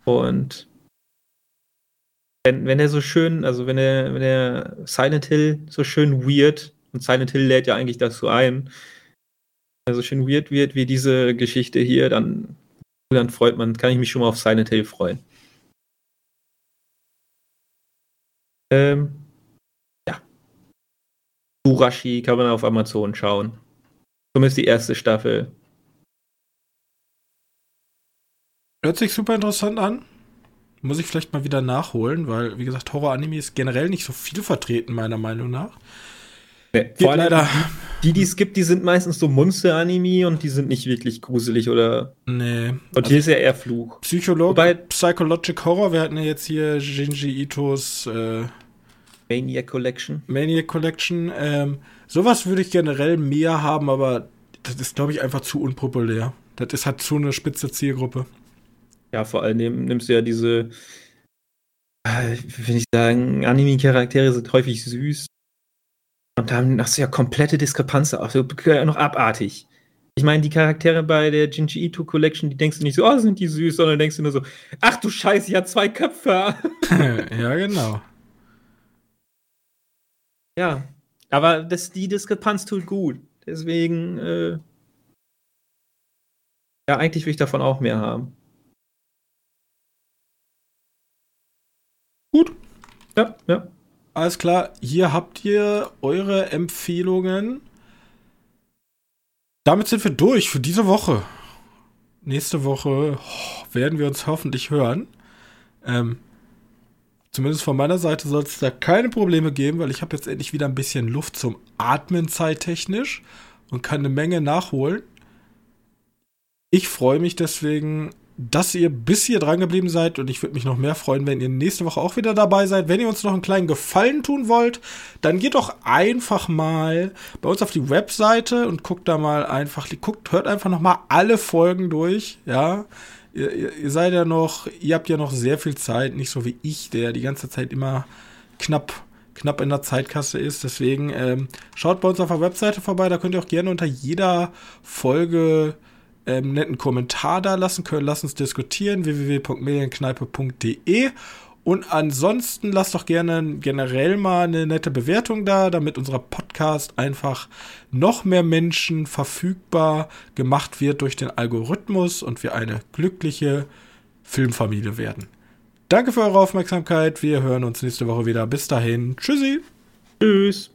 Und wenn, wenn er so schön, also wenn er, wenn er Silent Hill so schön weird, und Silent Hill lädt ja eigentlich dazu ein, also schön weird wird wie diese Geschichte hier, dann, dann freut man, kann ich mich schon mal auf Silent Hill freuen. Ähm, ja. Urashi kann man auf Amazon schauen. Zumindest die erste Staffel. Hört sich super interessant an. Muss ich vielleicht mal wieder nachholen, weil, wie gesagt, Horror-Anime ist generell nicht so viel vertreten, meiner Meinung nach. Nee, vor leider. Die, die es gibt, die sind meistens so Monster-Anime und die sind nicht wirklich gruselig oder. Nee. Und also hier ist ja eher Fluch. Psycholog Wobei, Psychologic Horror, wir hatten ja jetzt hier Jinji Itos äh, Maniac Collection. Maniac Collection. Ähm, sowas würde ich generell mehr haben, aber das ist, glaube ich, einfach zu unpopulär. Das ist halt zu eine spitze Zielgruppe. Ja, vor allem nimmst du ja diese, äh, will ich sagen, Anime-Charaktere sind häufig süß. Und dann hast du ja komplette Diskrepanz, auch so noch abartig. Ich meine, die Charaktere bei der Jinji Ito Collection, die denkst du nicht so, oh, sind die süß, sondern denkst du nur so, ach du Scheiße, die hat zwei Köpfe. ja, genau. Ja, aber das, die Diskrepanz tut gut. Deswegen, äh, ja, eigentlich will ich davon auch mehr haben. Gut. Ja, ja. Alles klar, hier habt ihr eure Empfehlungen. Damit sind wir durch für diese Woche. Nächste Woche oh, werden wir uns hoffentlich hören. Ähm, zumindest von meiner Seite soll es da keine Probleme geben, weil ich habe jetzt endlich wieder ein bisschen Luft zum Atmen zeittechnisch und kann eine Menge nachholen. Ich freue mich deswegen dass ihr bis hier dran geblieben seid und ich würde mich noch mehr freuen, wenn ihr nächste Woche auch wieder dabei seid. Wenn ihr uns noch einen kleinen Gefallen tun wollt, dann geht doch einfach mal bei uns auf die Webseite und guckt da mal einfach, guckt, hört einfach noch mal alle Folgen durch, ja. Ihr, ihr, seid ja noch, ihr habt ja noch sehr viel Zeit, nicht so wie ich, der die ganze Zeit immer knapp knapp in der Zeitkasse ist. Deswegen ähm, schaut bei uns auf der Webseite vorbei. Da könnt ihr auch gerne unter jeder Folge ähm, netten Kommentar da lassen können. Lass uns diskutieren. www.medienkneipe.de und ansonsten lasst doch gerne generell mal eine nette Bewertung da, damit unser Podcast einfach noch mehr Menschen verfügbar gemacht wird durch den Algorithmus und wir eine glückliche Filmfamilie werden. Danke für eure Aufmerksamkeit. Wir hören uns nächste Woche wieder. Bis dahin. Tschüssi. Tschüss.